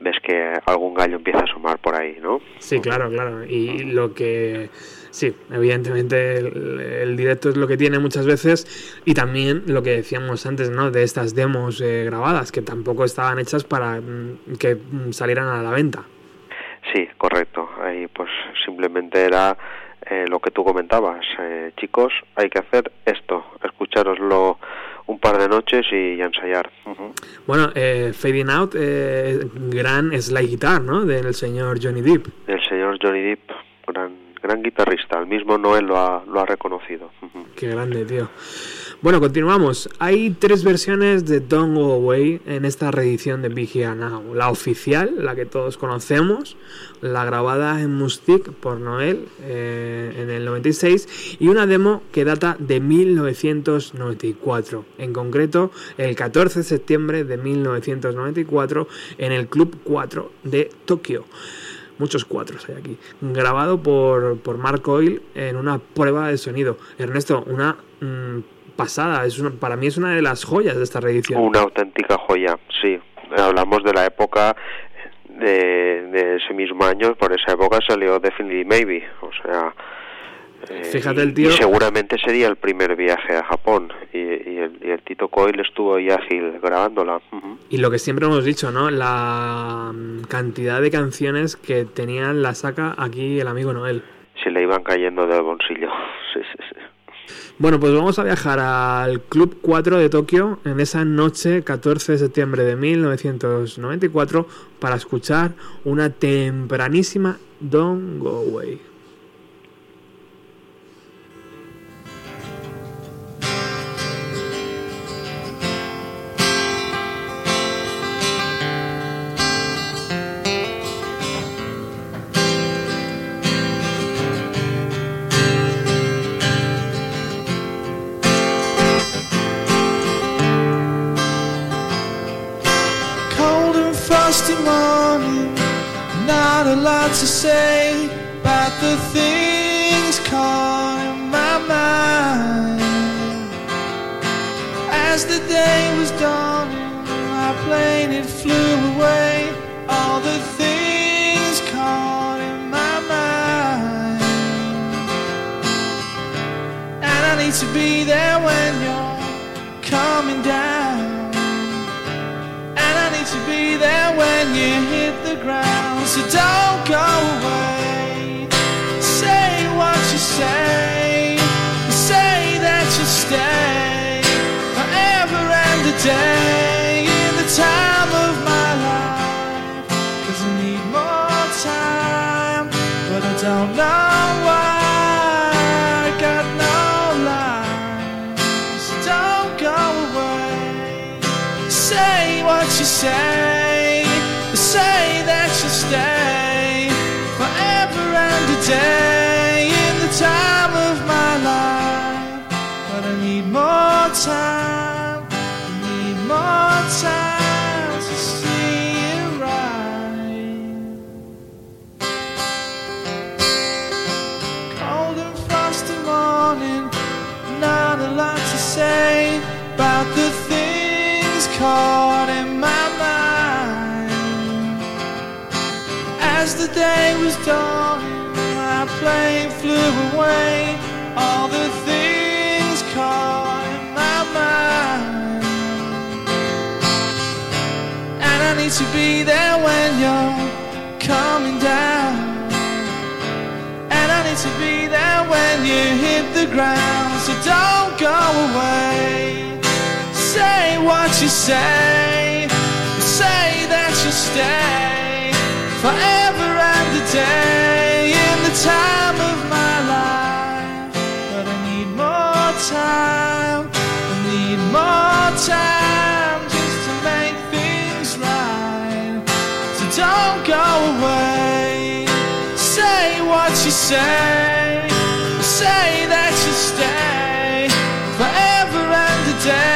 Ves que algún gallo empieza a asomar por ahí, ¿no? Sí, claro, claro. Y lo que. Sí, evidentemente el, el directo es lo que tiene muchas veces. Y también lo que decíamos antes, ¿no? De estas demos eh, grabadas, que tampoco estaban hechas para mm, que mm, salieran a la venta. Sí, correcto. Ahí pues simplemente era eh, lo que tú comentabas. Eh, chicos, hay que hacer esto, escuchároslo un par de noches y, ensayar. Ujú. Bueno, eh, Fading Out, eh, gran slide guitar, ¿no? Del señor Johnny Depp. El señor Johnny Depp, gran, gran guitarrista, el mismo Noel lo ha, lo ha reconocido. Qué grande, tío. Bueno, continuamos. Hay tres versiones de Don't Go Away en esta reedición de Big Now. La oficial, la que todos conocemos, la grabada en Mustic por Noel eh, en el 96 y una demo que data de 1994. En concreto, el 14 de septiembre de 1994 en el Club 4 de Tokio muchos cuatros hay aquí. Grabado por, por Mark Oil en una prueba de sonido. Ernesto, una mm, pasada. Es una, para mí es una de las joyas de esta reedición. Una auténtica joya, sí. Hablamos de la época de, de ese mismo año, por esa época salió Definitely Maybe, o sea... eh, Fíjate el tío- Y seguramente sería el primer viaje a Japón. Y, y el, y el Tito Coyle estuvo ahí ágil grabándola. Y lo que siempre hemos dicho, ¿no? La mm, cantidad de canciones que tenía en la saca aquí el amigo Noel. Se le iban cayendo del bolsillo. [laughs] Sí, sí, sí. Bueno, pues vamos a viajar al Club 4 de Tokio en esa noche 14 de septiembre de 1994 para escuchar una tempranísima Don't Go Away. Lot to say about the things caught in my mind. As the day was dawning, my plane it flew away. All the things caught in my mind, and I need to be there when you're coming down. And I need to be there when you hit the ground. So don't go away. Say what you say. Say that you stay forever and a day in the time of my life. Cause I need more time, but I don't know why. I got no. So don't go away. Say what you say. Time. Need more time to see it right. Cold and frosty morning, not a lot to say about the things caught in my mind. As the day was dawning, my plane flew away. All the need to be there when you're coming down. And I need to be there when you hit the ground. So don't go away. Say what you say. Say that you'll stay forever and a day in the time of my life. But I need more time. I need more time say. Say that you stay forever and a day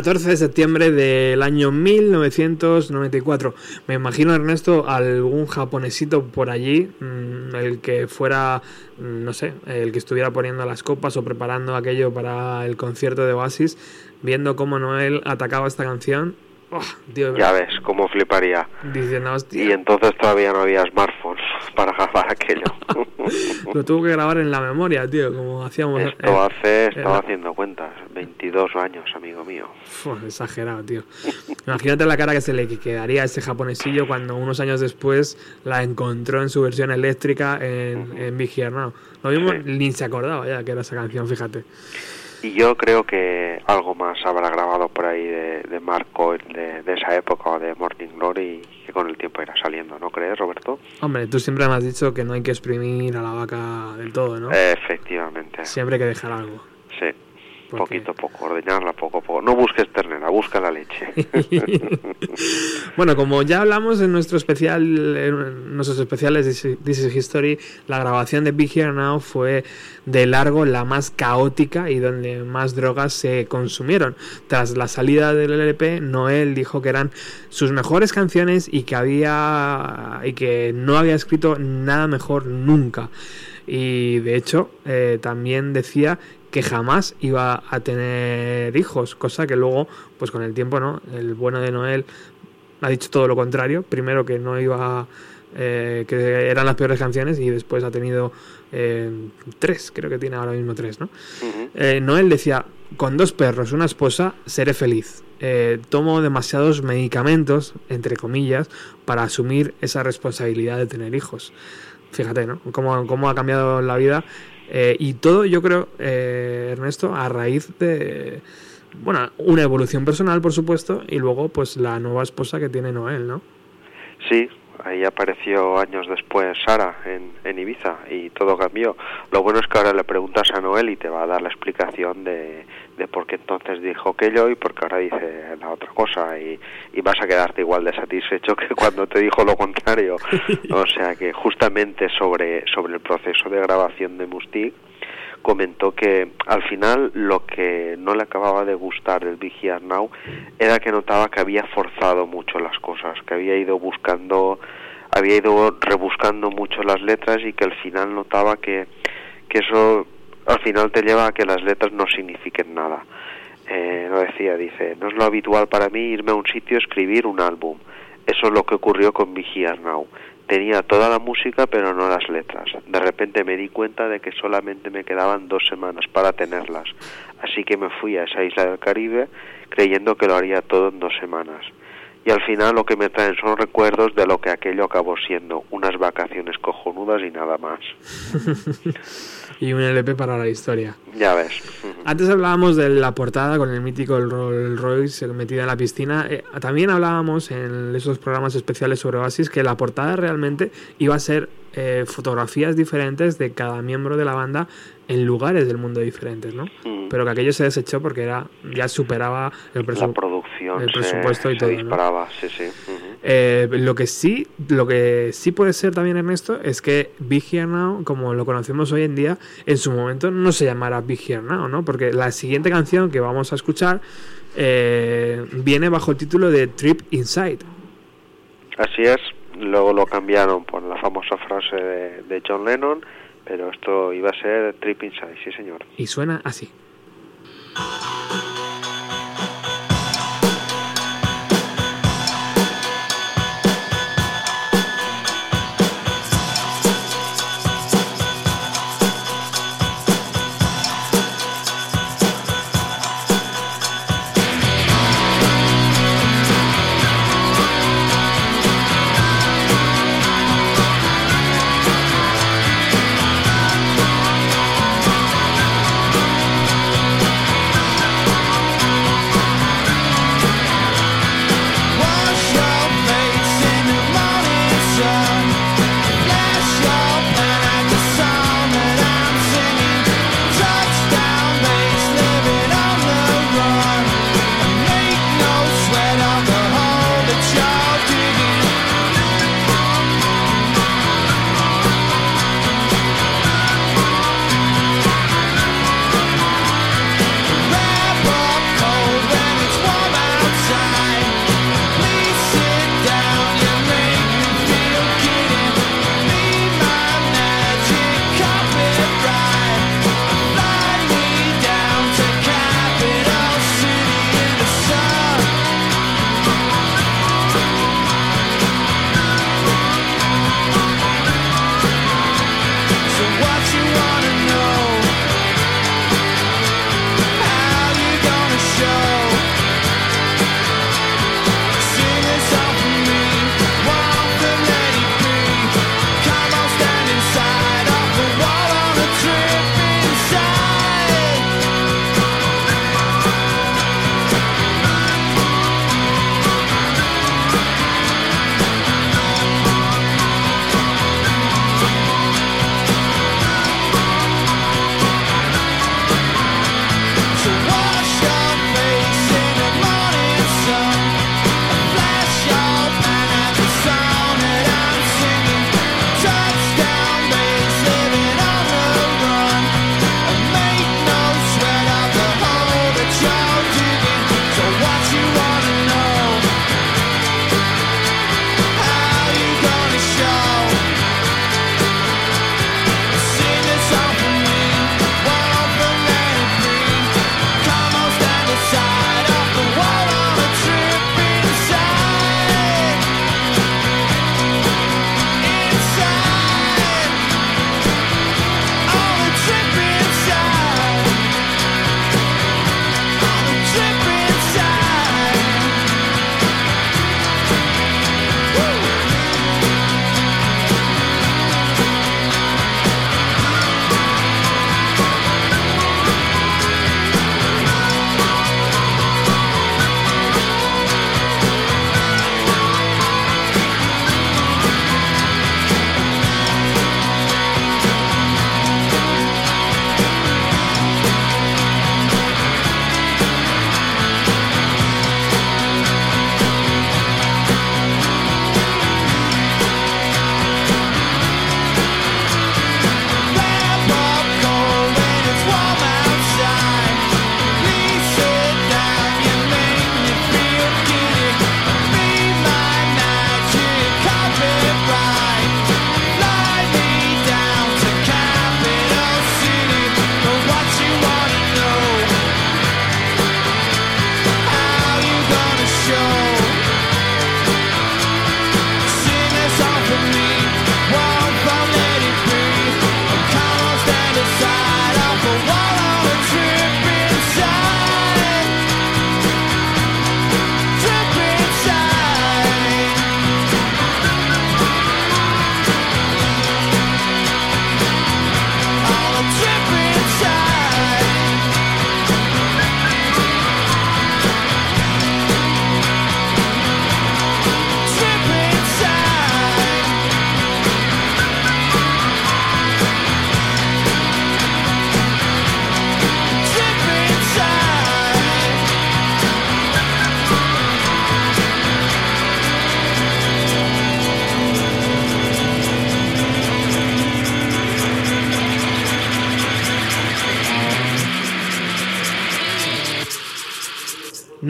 14 de septiembre del año 1994. Me imagino, Ernesto, algún japonesito por allí, mm, el que fuera, mm, no sé, el que estuviera poniendo las copas o preparando aquello para el concierto de Oasis, viendo cómo Noel atacaba esta canción. ¡Oh, tío, Ya ves, cómo fliparía. Diciendo, hostia, Y entonces todavía no había smartphones [laughs] para grabar aquello. [laughs] lo tuvo que grabar en la memoria, tío, como hacíamos. Esto eh, hace, estaba era- haciendo cuentas, 22 años, amigo mío. Exagerado, tío. Imagínate la cara que se le quedaría a ese japonesillo cuando unos años después la encontró en su versión eléctrica en, en Big Now. Lo mismo Sí. ni se acordaba ya que era esa canción, fíjate. Y yo creo que algo más habrá grabado por ahí de, de Marco de, de esa época o de Morning Glory que con el tiempo irá saliendo, ¿no crees, Roberto? Hombre, tú siempre me has dicho que no hay que exprimir a la vaca del todo, ¿no? Efectivamente, Siempre hay que dejar algo. sí. Poquito a poco, ordeñarla poco a poco. No busques ternera, busca la leche. [laughs] bueno, como ya hablamos en nuestro especial, en nuestros especiales de This is History, la grabación de Big Here Now fue de largo la más caótica y donde más drogas se consumieron. Tras la salida del LP, Noel dijo que eran sus mejores canciones y que había y que no había escrito nada mejor nunca. Y de hecho, eh, también decía que jamás iba a tener hijos, cosa que luego, pues con el tiempo, ¿no? El bueno de Noel ha dicho todo lo contrario. Primero que no iba, eh, que eran las peores canciones y después ha tenido eh, tres, creo que tiene ahora mismo tres, ¿no? Eh, Noel decía, con dos perros, una esposa, seré feliz. Tomo demasiados medicamentos, entre comillas, para asumir esa responsabilidad de tener hijos. Fíjate, ¿no? Cómo, cómo ha cambiado la vida. Eh, y todo, yo creo, eh, Ernesto, a raíz de, bueno, una evolución personal, por supuesto, y luego, pues, la nueva esposa que tiene Noel, ¿no? Sí, ahí apareció años después Sara en, en Ibiza y todo cambió. Lo bueno es que ahora le preguntas a Noel y te va a dar la explicación de, de por qué entonces dijo aquello y por qué ahora dice la otra cosa y, y vas a quedarte igual de satisfecho [laughs] que cuando te dijo lo contrario. [laughs] O sea que justamente sobre, sobre el proceso de grabación de Mustic comentó que al final lo que no le acababa de gustar del Here Now era que notaba que había forzado mucho las cosas, que había ido buscando, había ido rebuscando mucho las letras y que al final notaba que, que eso al final te lleva a que las letras no signifiquen nada. Eh, lo decía, dice, no es lo habitual para mí irme a un sitio a escribir un álbum. Eso es lo que ocurrió con Here Now. Tenía toda la música pero no las letras. De repente me di cuenta de que solamente me quedaban dos semanas para tenerlas. Así que me fui a esa isla del Caribe creyendo que lo haría todo en dos semanas. Y al final lo que me traen son recuerdos de lo que aquello acabó siendo, unas vacaciones cojonudas y nada más. [laughs] y un LP para la historia. Ya ves. Antes hablábamos de la portada con el mítico Rolls Royce metida en la piscina. Eh, también hablábamos en esos programas especiales sobre Oasis que la portada realmente iba a ser eh, fotografías diferentes de cada miembro de la banda en lugares del mundo diferentes, ¿no? Mm. Pero que aquello se desechó porque era ya superaba el, presu- La producción el se- presupuesto y se todo. ¿no? disparaba, sí, sí. Eh, lo que sí, lo que sí puede ser también Ernesto es que Big Here Now, como lo conocemos hoy en día, en su momento no se llamara Big Here Now, ¿no? Porque la siguiente canción que vamos a escuchar eh, viene bajo el título de Trip Inside. Así es, luego lo cambiaron por la famosa frase de, John Lennon, pero esto iba a ser Trip Inside, sí señor. Y suena así.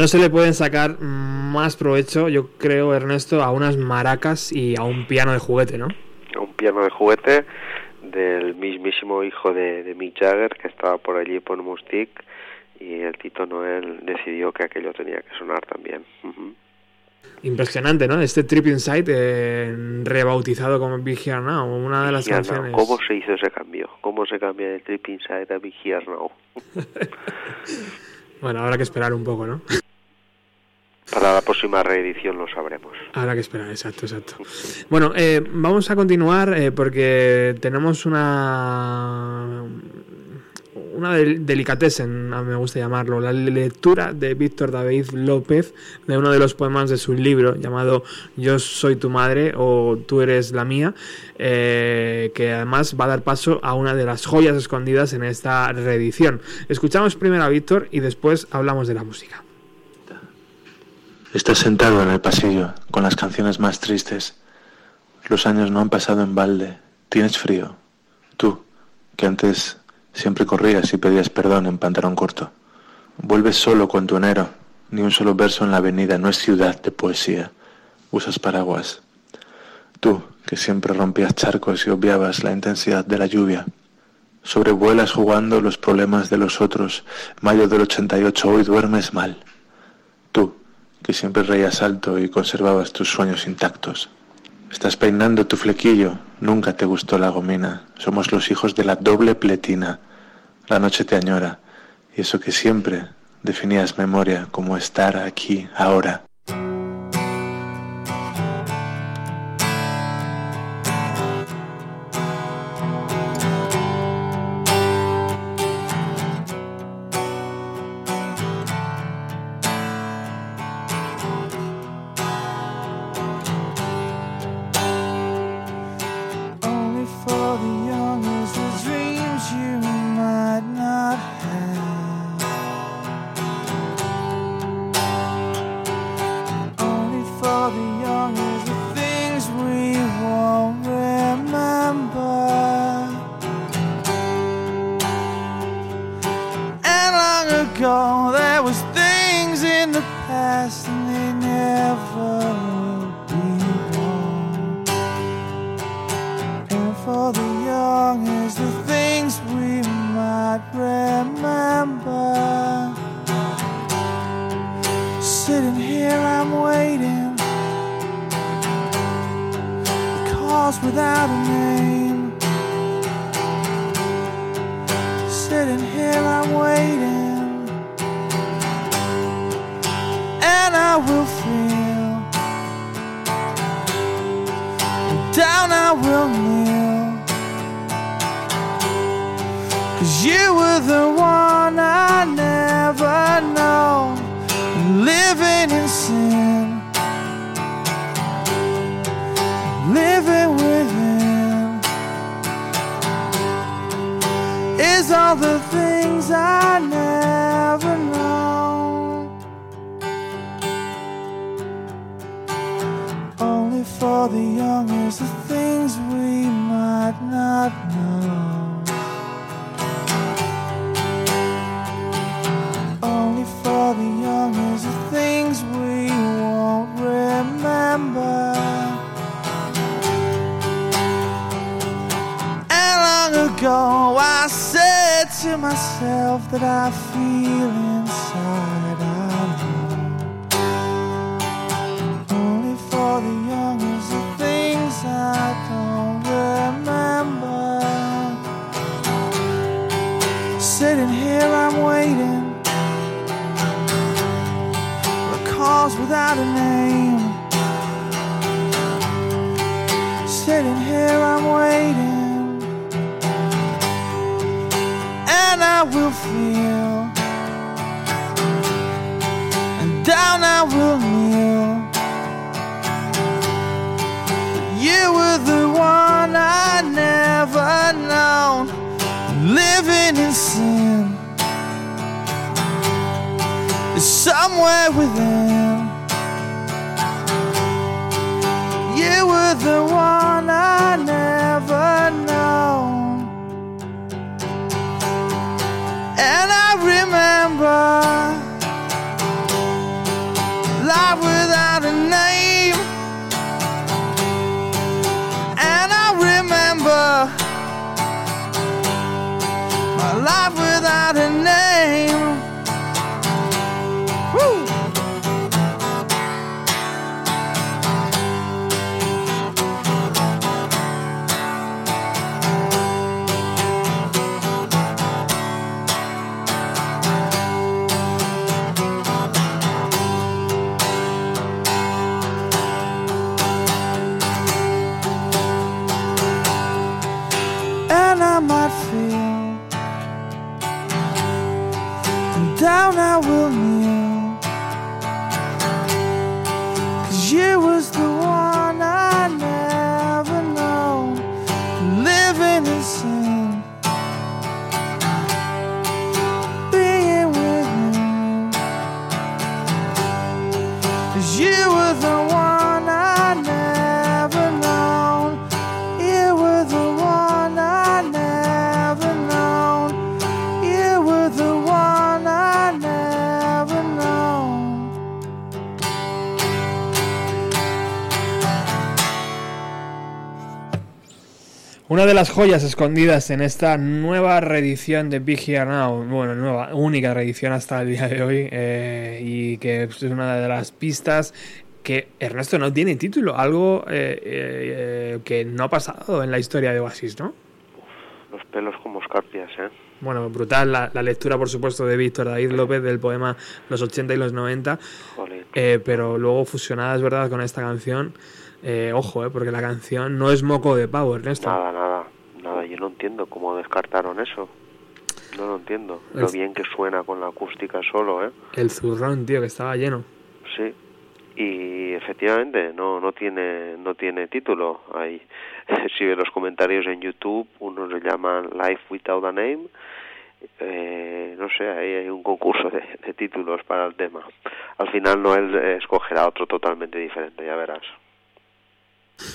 No se le pueden sacar más provecho, yo creo, Ernesto, a unas maracas y a un piano de juguete, ¿no? Un piano de juguete del mismísimo hijo de, de Mick Jagger que estaba por allí por Mustic y el Tito Noel decidió que aquello tenía que sonar también. Impresionante, ¿no? Este Trip Inside eh, rebautizado como Big Here Now, una de las Big Here Now. canciones. ¿Cómo se hizo ese cambio? ¿Cómo se cambia de Trip Inside a Big Here Now? [laughs] [laughs] Bueno, habrá que esperar un poco, ¿no? Para la próxima reedición lo sabremos. Habrá que esperar, exacto, exacto. Bueno, eh, vamos a continuar eh, porque tenemos una una del- delicatessen, me gusta llamarlo, la lectura de Víctor David López de uno de los poemas de su libro llamado Yo soy tu madre o Tú eres la mía, eh, que además va a dar paso a una de las joyas escondidas en esta reedición. Escuchamos primero a Víctor y después hablamos de la música. Estás sentado en el pasillo con las canciones más tristes. Los años no han pasado en balde. Tienes frío. Tú, que antes siempre corrías y pedías perdón en pantalón corto. Vuelves solo con tu enero. Ni un solo verso en la avenida no es ciudad de poesía. Usas paraguas. Tú, que siempre rompías charcos y obviabas la intensidad de la lluvia. Sobrevuelas jugando los problemas de los otros. Mayo del 88, hoy duermes mal. Tú, que siempre reías alto y conservabas tus sueños intactos. Estás peinando tu flequillo, nunca te gustó la gomina. Somos los hijos de la doble pletina. La noche te añora, y eso que siempre definías memoria como estar aquí, ahora. Sitting here, I'm waiting. And I will feel. Down I will kneel. Myself that I feel inside out. Only for the young is the things I don't remember. Sitting here, I'm waiting. for calls without a name. I will feel. And down I will kneel. You were the one I never known, living in sin. It's somewhere within. You were the one without a Una de las joyas escondidas en esta nueva reedición de Big Here Now, bueno, nueva, única reedición hasta el día de hoy, eh, y que es una de las pistas que Ernesto no tiene título, algo eh, eh, que no ha pasado en la historia de Oasis, ¿no? Los pelos como escarpias, ¿eh? Bueno, brutal la, la lectura, por supuesto, de Víctor David López del poema Los 80 y los 90, Jolín. eh, pero luego fusionada, es verdad, con esta canción. Eh, ojo, eh, porque la canción no es moco de pavo, Ernesto. Nada, nada, nada. Yo no entiendo cómo descartaron eso. No lo entiendo. Lo bien que suena con la acústica solo, ¿eh? El zurrón, tío, que estaba lleno. Sí. Y efectivamente no no tiene no tiene título. Hay si ves los comentarios en YouTube, unos le llaman Life Without a Name. Eh, no sé, ahí hay un concurso de, de títulos para el tema. Al final Noel eh, escogerá otro totalmente diferente, ya verás.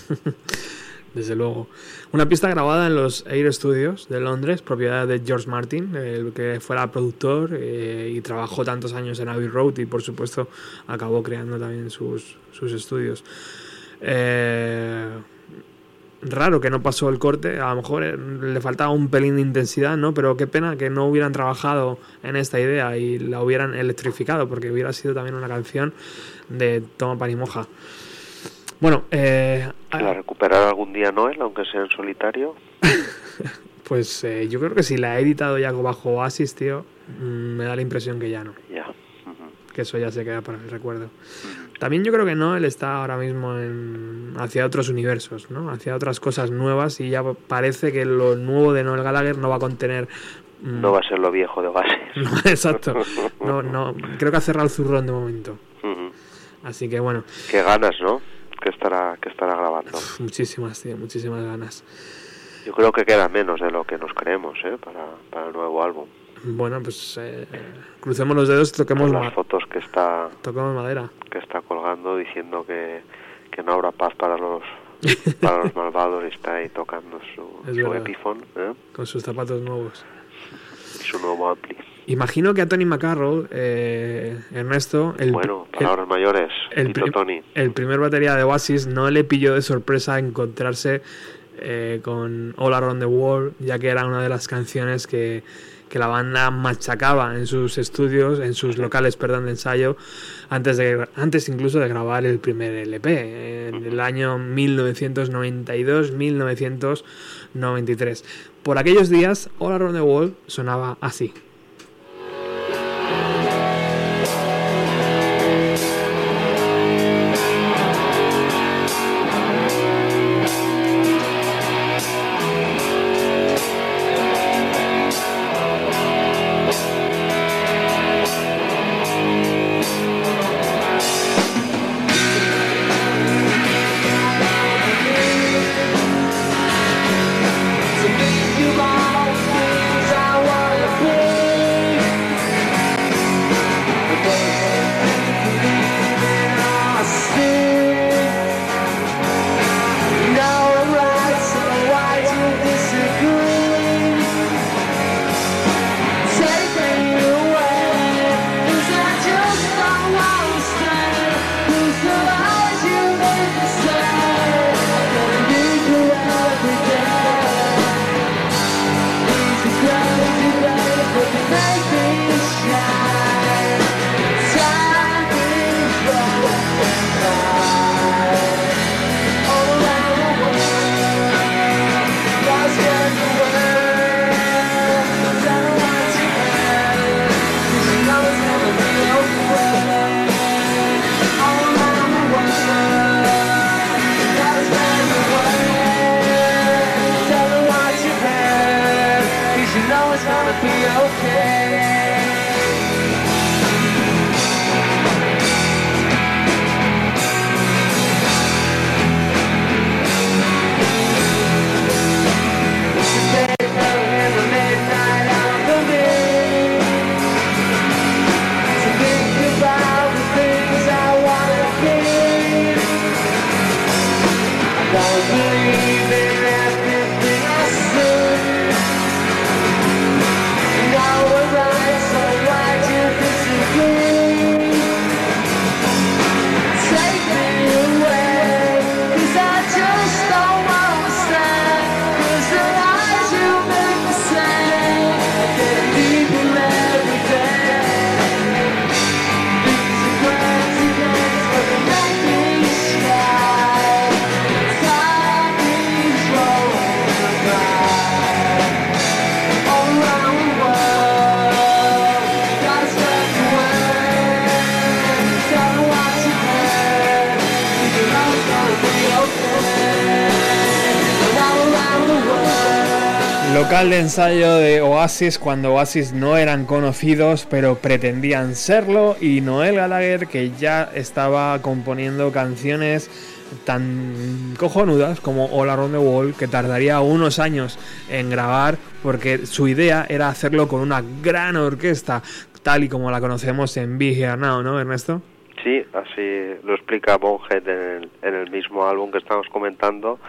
[laughs] Desde luego. Una pista grabada en los Air Studios de Londres, propiedad de George Martin, el que fuera productor eh, y trabajó tantos años en Abbey Road y por supuesto acabó creando también sus, sus estudios. Eh, raro que no pasó el corte, a lo mejor eh, le faltaba un pelín de intensidad, ¿no? Pero qué pena que no hubieran trabajado en esta idea y la hubieran electrificado, porque hubiera sido también una canción de toma pan y moja. Bueno, eh, ¿La recuperará algún día Noel, aunque sea en solitario? [laughs] Pues eh, yo creo que si la ha editado ya bajo Oasis, tío, mm, me da la impresión que ya no. Ya. Que eso ya se queda para el recuerdo. También yo creo que no, él está ahora mismo en, hacia otros universos, ¿no? Hacia otras cosas nuevas y ya parece que lo nuevo de Noel Gallagher no va a contener... mm, No va a ser lo viejo de Oasis. [laughs] no, exacto. No, no, creo que ha cerrado el zurrón de momento. Así que bueno, Qué ganas, ¿no? Que estará, que estará grabando. muchísimas, tío, muchísimas ganas. Yo creo que queda menos de lo que nos creemos, ¿eh? Para, para el nuevo álbum. Bueno, pues eh, crucemos los dedos y toquemos, Con las fotos que está toquemos madera. que está colgando diciendo que, que no habrá paz para los para los [laughs] malvados y está ahí tocando su, su. Epiphone ¿eh? Con sus zapatos nuevos. y su nuevo ampli. Imagino que a Tony McCarroll, eh, Ernesto, el, bueno, el- palabras mayores, el Tito prim- Tony. el primer batería de Oasis no le pilló de sorpresa encontrarse eh, con All Around the World, ya que era una de las canciones que, que la banda machacaba en sus estudios, en sus locales, perdón, de ensayo, antes, de, antes incluso de grabar el primer LP, en el año 1992-1993. Por aquellos días, All Around the World sonaba así. Local de ensayo de Oasis cuando Oasis no eran conocidos pero pretendían serlo y Noel Gallagher que ya estaba componiendo canciones tan cojonudas como All Around the World que tardaría unos años en grabar porque su idea era hacerlo con una gran orquesta tal y como la conocemos en Be Here ¿no Ernesto? Sí, así lo explica Bonhead en en el mismo álbum que estamos comentando,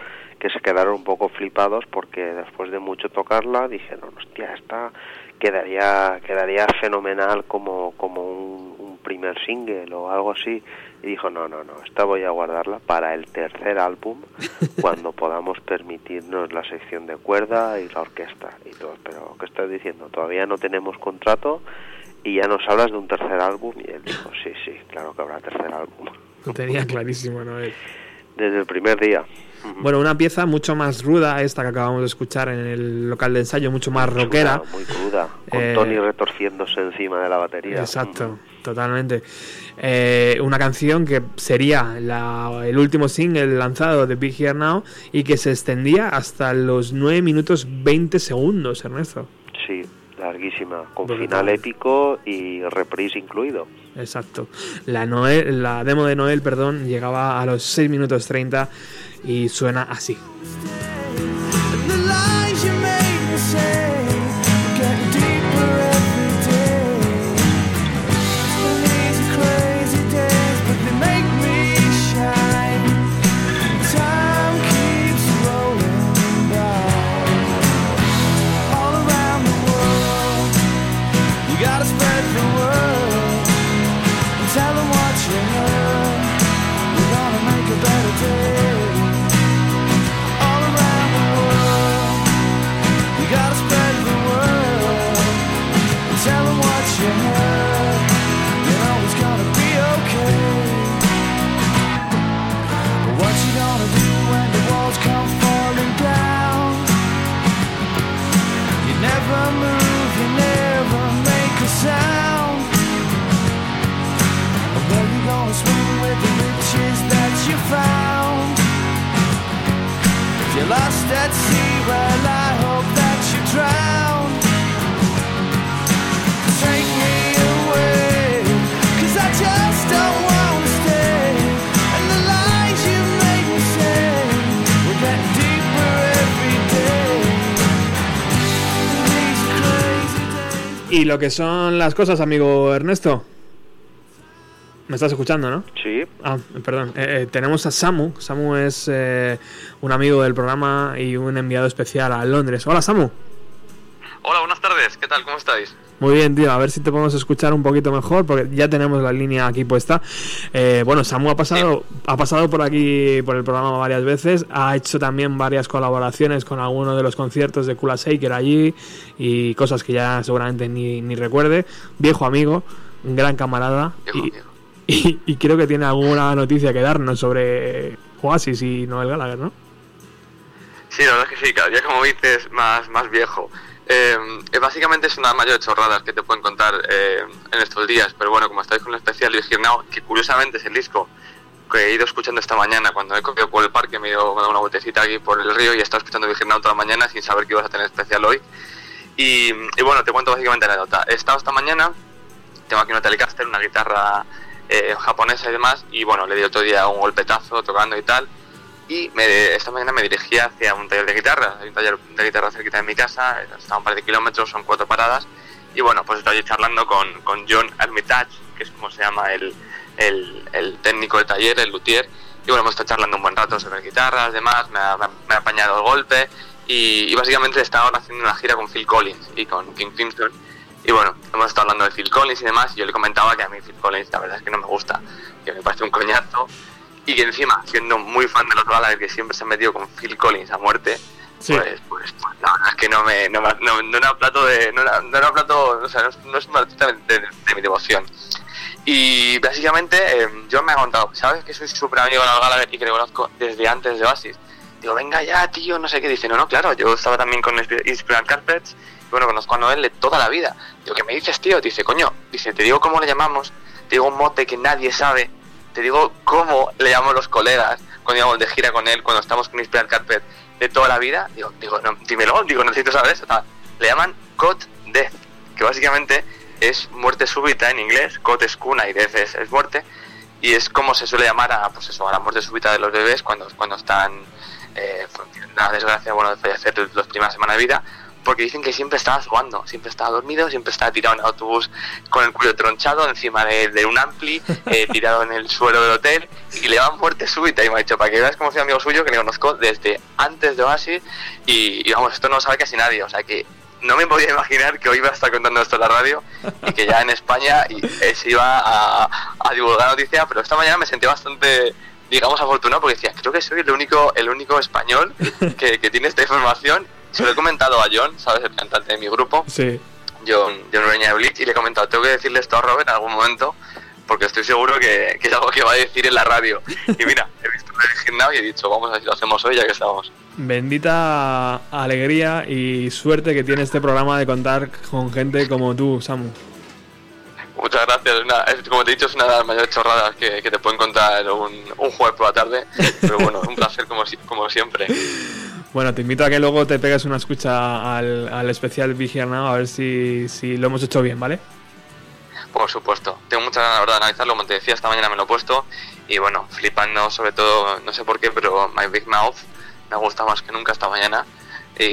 que se quedaron un poco flipados porque después de mucho tocarla dijeron, hostia, esta quedaría quedaría fenomenal como, como un, un primer single o algo así. Y dijo, no, no, no, esta voy a guardarla para el tercer álbum, [laughs] cuando podamos permitirnos la sección de cuerda y la orquesta y todo. Pero, ¿qué estás diciendo? Todavía no tenemos contrato y ya nos hablas de un tercer álbum y él dijo sí sí claro que habrá tercer álbum Lo tenía clarísimo, Noel. [laughs] desde el primer día Bueno, una pieza mucho más ruda, esta que acabamos de escuchar en el local de ensayo, mucho más rockera. muy cruda con Eh, Tony retorciéndose encima de la batería Exacto, totalmente. Eh, una canción que sería la- el último single lanzado de Big Here Now y que se extendía hasta los 9 minutos 20 segundos, Ernesto. sí larguísima con Brutal. final épico y reprise incluido Exacto. La, Noel, la demo de Noel, perdón, llegaba a los 6 minutos 30 y suena así. And. Y lo que son las cosas, amigo Ernesto. ¿Me estás escuchando, no? sí Ah, perdón. Eh, eh, tenemos a Samu. Samu es eh, un amigo del programa y un enviado especial a Londres. Hola, Samu. Hola, buenas tardes. ¿Qué tal? ¿Cómo estáis? Muy bien, tío. A ver si te podemos escuchar un poquito mejor porque ya tenemos la línea aquí puesta. Eh, bueno, Samu ha pasado, ha pasado por aquí, por el programa varias veces. Ha hecho también varias colaboraciones con algunos de los conciertos de Kula Shaker allí y cosas que ya seguramente ni, ni recuerde. Viejo amigo, un gran camarada. y, [laughs] y- y creo que tiene alguna noticia que darnos sobre Oasis y Noel Gallagher, ¿no? Sí, la verdad es que sí, cada como dices, más, más viejo. Eh, eh, básicamente es una mayor de chorradas que te pueden contar eh, en estos días, pero bueno, como estáis con el especial de que curiosamente es el disco que he ido escuchando esta mañana cuando he cogido por el parque, me he ido una vueltecita aquí por el río y he estado escuchando Now toda la mañana sin saber que ibas a tener especial hoy. Y, y bueno, te cuento básicamente la anécdota. He estado esta mañana, tengo aquí una Telecaster, una guitarra eh, japonesa y demás, y bueno, le di otro día un golpetazo tocando y tal. Y me- esta mañana me dirigí hacia un taller de guitarra, hay un taller de guitarra cerquita de mi casa, está un par de kilómetros, son cuatro paradas. Y bueno, pues estoy charlando con, con John Armitage, que es como se llama el, el, el técnico del taller, el luthier. Y bueno, hemos estado charlando un buen rato sobre guitarras, demás, me ha, me ha- apañado el golpe. Y, y básicamente está haciendo una gira con Phil Collins y con King Crimson. Y bueno, hemos estado hablando de Phil Collins y demás. Y yo le comentaba que a mí Phil Collins la verdad es que no me gusta, que me parece un coñazo. Y que encima, siendo muy fan de los Gallagher, que siempre se han metido con Phil Collins a muerte, Sí. pues, pues, pues, la verdad es que no me no, me- no, no era plato de no era, no era plato o sea no, es- no es un artista de, de- de mi devoción y básicamente eh, yo me ha contado sabes que soy súper amigo de los Gallagher y que le conozco desde antes de Oasis digo venga ya tío no sé qué dice no no claro yo estaba también con Inspiral Carpets bueno conozco a Noel de toda la vida digo ¿qué me dices tío? dice coño dice te digo cómo le llamamos te digo un mote que nadie sabe te digo cómo le llamamos los colegas cuando íbamos de gira con él, cuando estamos con Inspiral Carpet de toda la vida. Digo, digo no, dímelo, digo, necesito saber eso. tal. Le llaman Cot Death, que básicamente es muerte súbita en inglés. Cot es cuna y Death es, muerte. Y es como se suele llamar a, pues eso, a la muerte súbita de los bebés cuando, cuando están, eh, pues, la desgracia bueno, de fallecer las primeras semanas de vida. Porque dicen que siempre estaba jugando, siempre estaba dormido, siempre estaba tirado en autobús con el cuello tronchado encima de, de un ampli, [laughs] eh, tirado en el suelo del hotel y le daban muerte súbita. Y me ha dicho, para que veas cómo soy amigo suyo, que le conozco desde antes de Oasis y, y vamos, esto no lo sabe casi nadie. O sea que no me podía imaginar que hoy iba a estar contando esto en la radio y que ya en España se iba a, a divulgar noticia, pero esta mañana me sentí bastante digamos afortunado porque decía creo que soy el único el único español que, que tiene esta información se lo he comentado a John sabes el cantante de mi grupo Sí. John, John Ureña de Bleach y le he comentado, tengo que decirle esto a Robert en algún momento porque estoy seguro que, que es algo que va a decir en la radio. Y mira, [laughs] he visto el gimnasio y he dicho, vamos a ver si lo hacemos hoy ya que estamos. Bendita alegría y suerte que tiene este programa de contar con gente como tú, Samu. Muchas gracias. una- es- como te he dicho, es una de las mayores chorradas que, que te pueden contar un, un jueves por la tarde. Pero bueno, un placer como, como siempre. [laughs] Bueno, te invito a que luego te pegues una escucha al, al especial Now a ver si, si lo hemos hecho bien, ¿vale? Por supuesto. Tengo mucha ganas, la verdad, de analizarlo. Como te decía, esta mañana me lo he puesto. Y bueno, flipando sobre todo, no sé por qué, pero My Big Mouth me gusta más que nunca esta mañana. Y,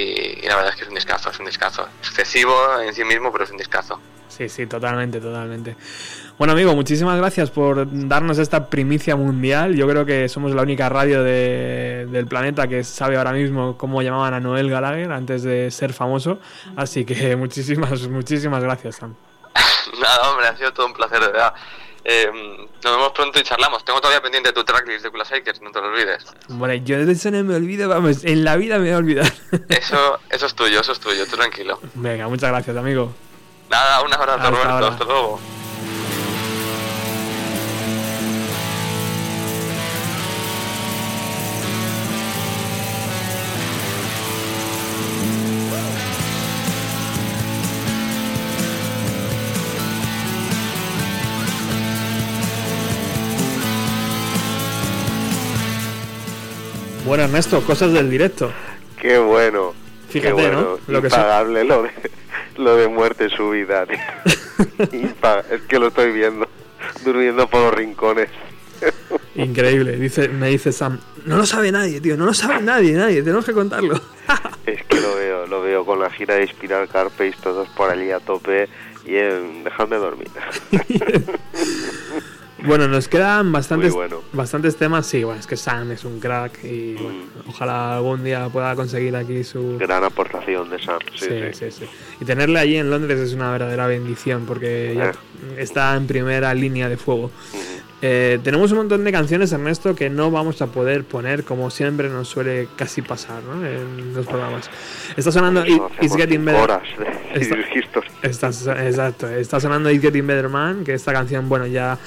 y la verdad es que es un discazo, es un discazo. Excesivo en sí mismo, pero es un discazo. Sí, sí, totalmente, totalmente. Bueno, amigo, muchísimas gracias por darnos esta primicia mundial. Yo creo que somos la única radio de- del planeta que sabe ahora mismo cómo llamaban a Noel Gallagher antes de ser famoso. Así que [laughs] muchísimas, muchísimas gracias, Sam. [laughs] Nada, hombre, ha sido todo un placer, de verdad. Eh, nos vemos pronto y charlamos. Tengo todavía pendiente tu tracklist de Kula Shakers, no te lo olvides. Bueno, yo de eso no me olvido, vamos, en la vida me voy a olvidar. [laughs] Eso, eso es tuyo, eso es tuyo, tú tranquilo. Venga, muchas gracias, amigo. Nada, un abrazo, Hasta Roberto, ahora. hasta luego. Bueno, Ernesto, cosas del directo. Qué bueno. Fíjate, qué ¿no? bueno. Lo que son- Impagable lo de, lo de muerte. [laughs] Impa- es que lo estoy viendo. Durmiendo por los rincones. Increíble. Dice, me dice Sam, no lo sabe nadie, tío, no lo sabe nadie, nadie, tenemos que contarlo. [laughs] Es que lo veo, lo veo con la gira de Spiral Carpage, todos por allí a tope y en dejadme dormir. [laughs] Bueno, nos quedan bastantes, bueno. bastantes temas. Sí, bueno, es que Sam es un crack y bueno, ojalá algún día pueda conseguir aquí su... Gran aportación de Sam. Sí, Sí, sí. sí, sí. Y tenerle allí en Londres es una verdadera bendición porque ya está en primera línea de fuego. Eh, tenemos un montón de canciones, Ernesto, que no vamos a poder poner como siempre nos suele casi pasar ¿no? en los programas. Está sonando It- It's Getting Better. horas de Está-. [laughs] Está, exacto, está sonando It's Getting Better Man, que esta canción, bueno, ya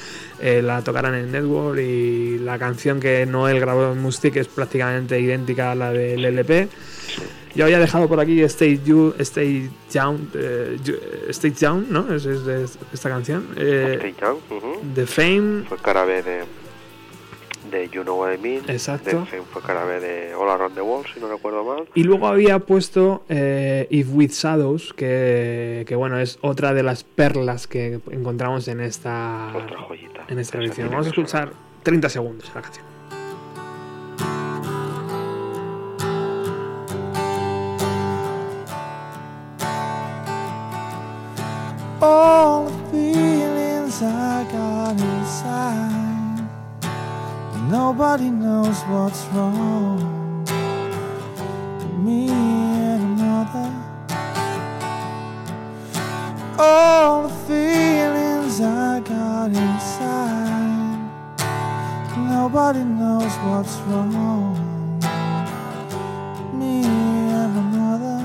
eh, la tocarán en Network y la canción que Noel grabó en Mustic es prácticamente idéntica a la del LP. Yo había dejado por aquí Stay, you, Stay Down, eh, you- Stay Down, ¿no? Es, esta canción. Eh, Stay Down. The Fame, Fue cara B de, de You Know What I Mean. Exacto. De fue de All Around the World, si no recuerdo mal. Y luego había puesto eh, If With Shadows, que, que bueno, es otra de las perlas que encontramos en esta, Otra joyita. en esta edición. Vamos a escuchar 30 segundos la canción. all the feelings I got inside. Nobody knows what's wrong. Me and another. All the feelings I got inside. Nobody knows what's wrong. Me and another.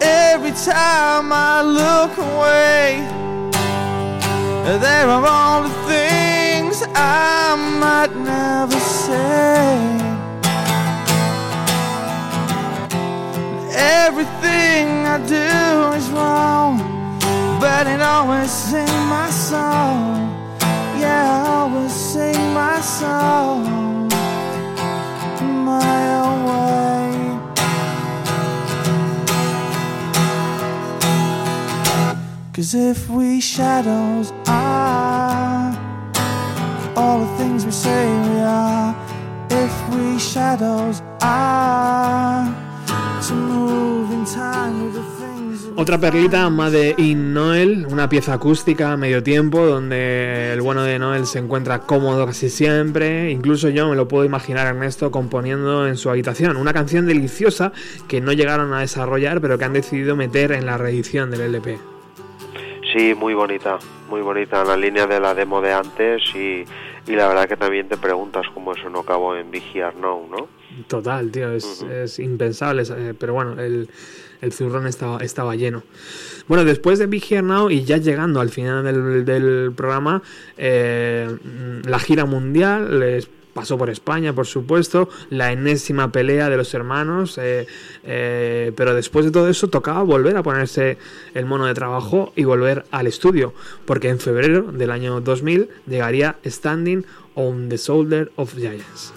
Every time I look away, there are all the things I might never say. Everything I do is wrong, but it always sing my song. Yeah, I always sing my song my own way. Cause if we shadows are all the things we say we are, if we shadows are to move in time with the things that we Otra perlita, Made in Noel, una pieza acústica a medio tiempo donde el bueno de Noel se encuentra cómodo casi siempre. Incluso yo me lo puedo imaginar a Ernesto componiendo en su habitación. Una canción deliciosa que no llegaron a desarrollar pero que han decidido meter en la reedición del LP. Sí, muy bonita, muy bonita, la línea de la demo de antes y, y la verdad que también te preguntas cómo eso no acabó en Vigiar Now, ¿no? Total, tío, es, es impensable, eh, pero bueno, el, el zurrón estaba, estaba lleno. Bueno, después de Big Here Now y ya llegando al final del, del programa, eh, la gira mundial les pasó por España, por supuesto, la enésima pelea de los hermanos, eh, eh, pero después de todo eso tocaba volver a ponerse el mono de trabajo y volver al estudio, porque en febrero del año 2000 llegaría Standing on the Shoulder of Giants.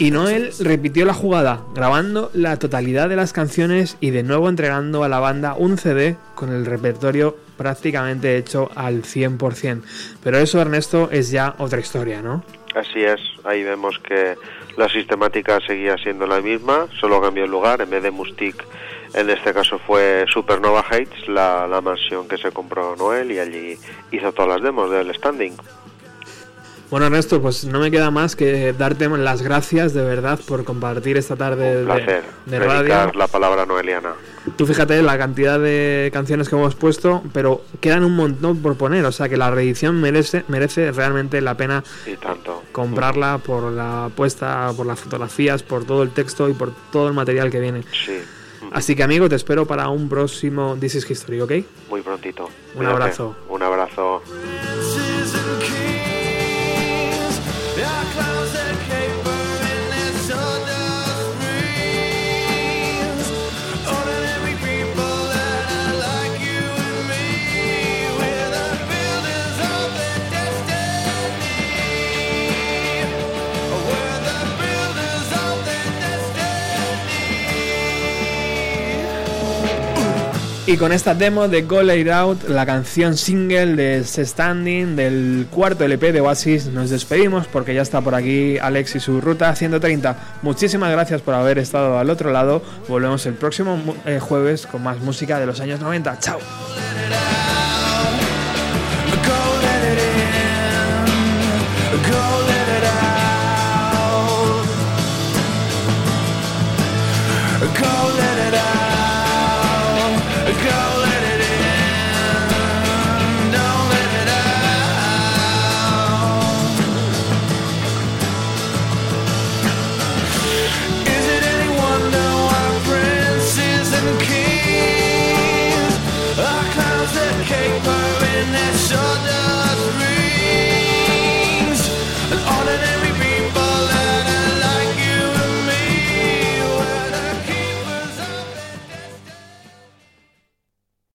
Y Noel repitió la jugada, grabando la totalidad de las canciones y de nuevo entregando a la banda un CD con el repertorio prácticamente hecho al 100%. Pero eso, Ernesto, es ya otra historia, ¿no? Así es, ahí vemos que la sistemática seguía siendo la misma, solo cambió el lugar, en vez de Mustic, en este caso fue Supernova Heights, la, la mansión que se compró Noel y allí hizo todas las demos del standing. Bueno, Ernesto, pues no me queda más que darte las gracias de verdad por compartir esta tarde Un placer de, de radio. la palabra noeliana. Tú fíjate la cantidad de canciones que hemos puesto, pero quedan un montón por poner, o sea que la reedición merece, merece realmente la pena Y tanto. comprarla por la puesta, por las fotografías, por todo el texto y por todo el material que viene. Sí, Así que amigo, te espero para un próximo This is History, ¿ok? muy prontito. Un Cuídate. abrazo. Un abrazo. Y con esta demo de Go Lay Out, la canción single de Standing del cuarto LP de Oasis, nos despedimos porque ya está por aquí Alex y su ruta 130. Muchísimas gracias por haber estado al otro lado. Volvemos el próximo eh, jueves con más música de los años 90. Chao.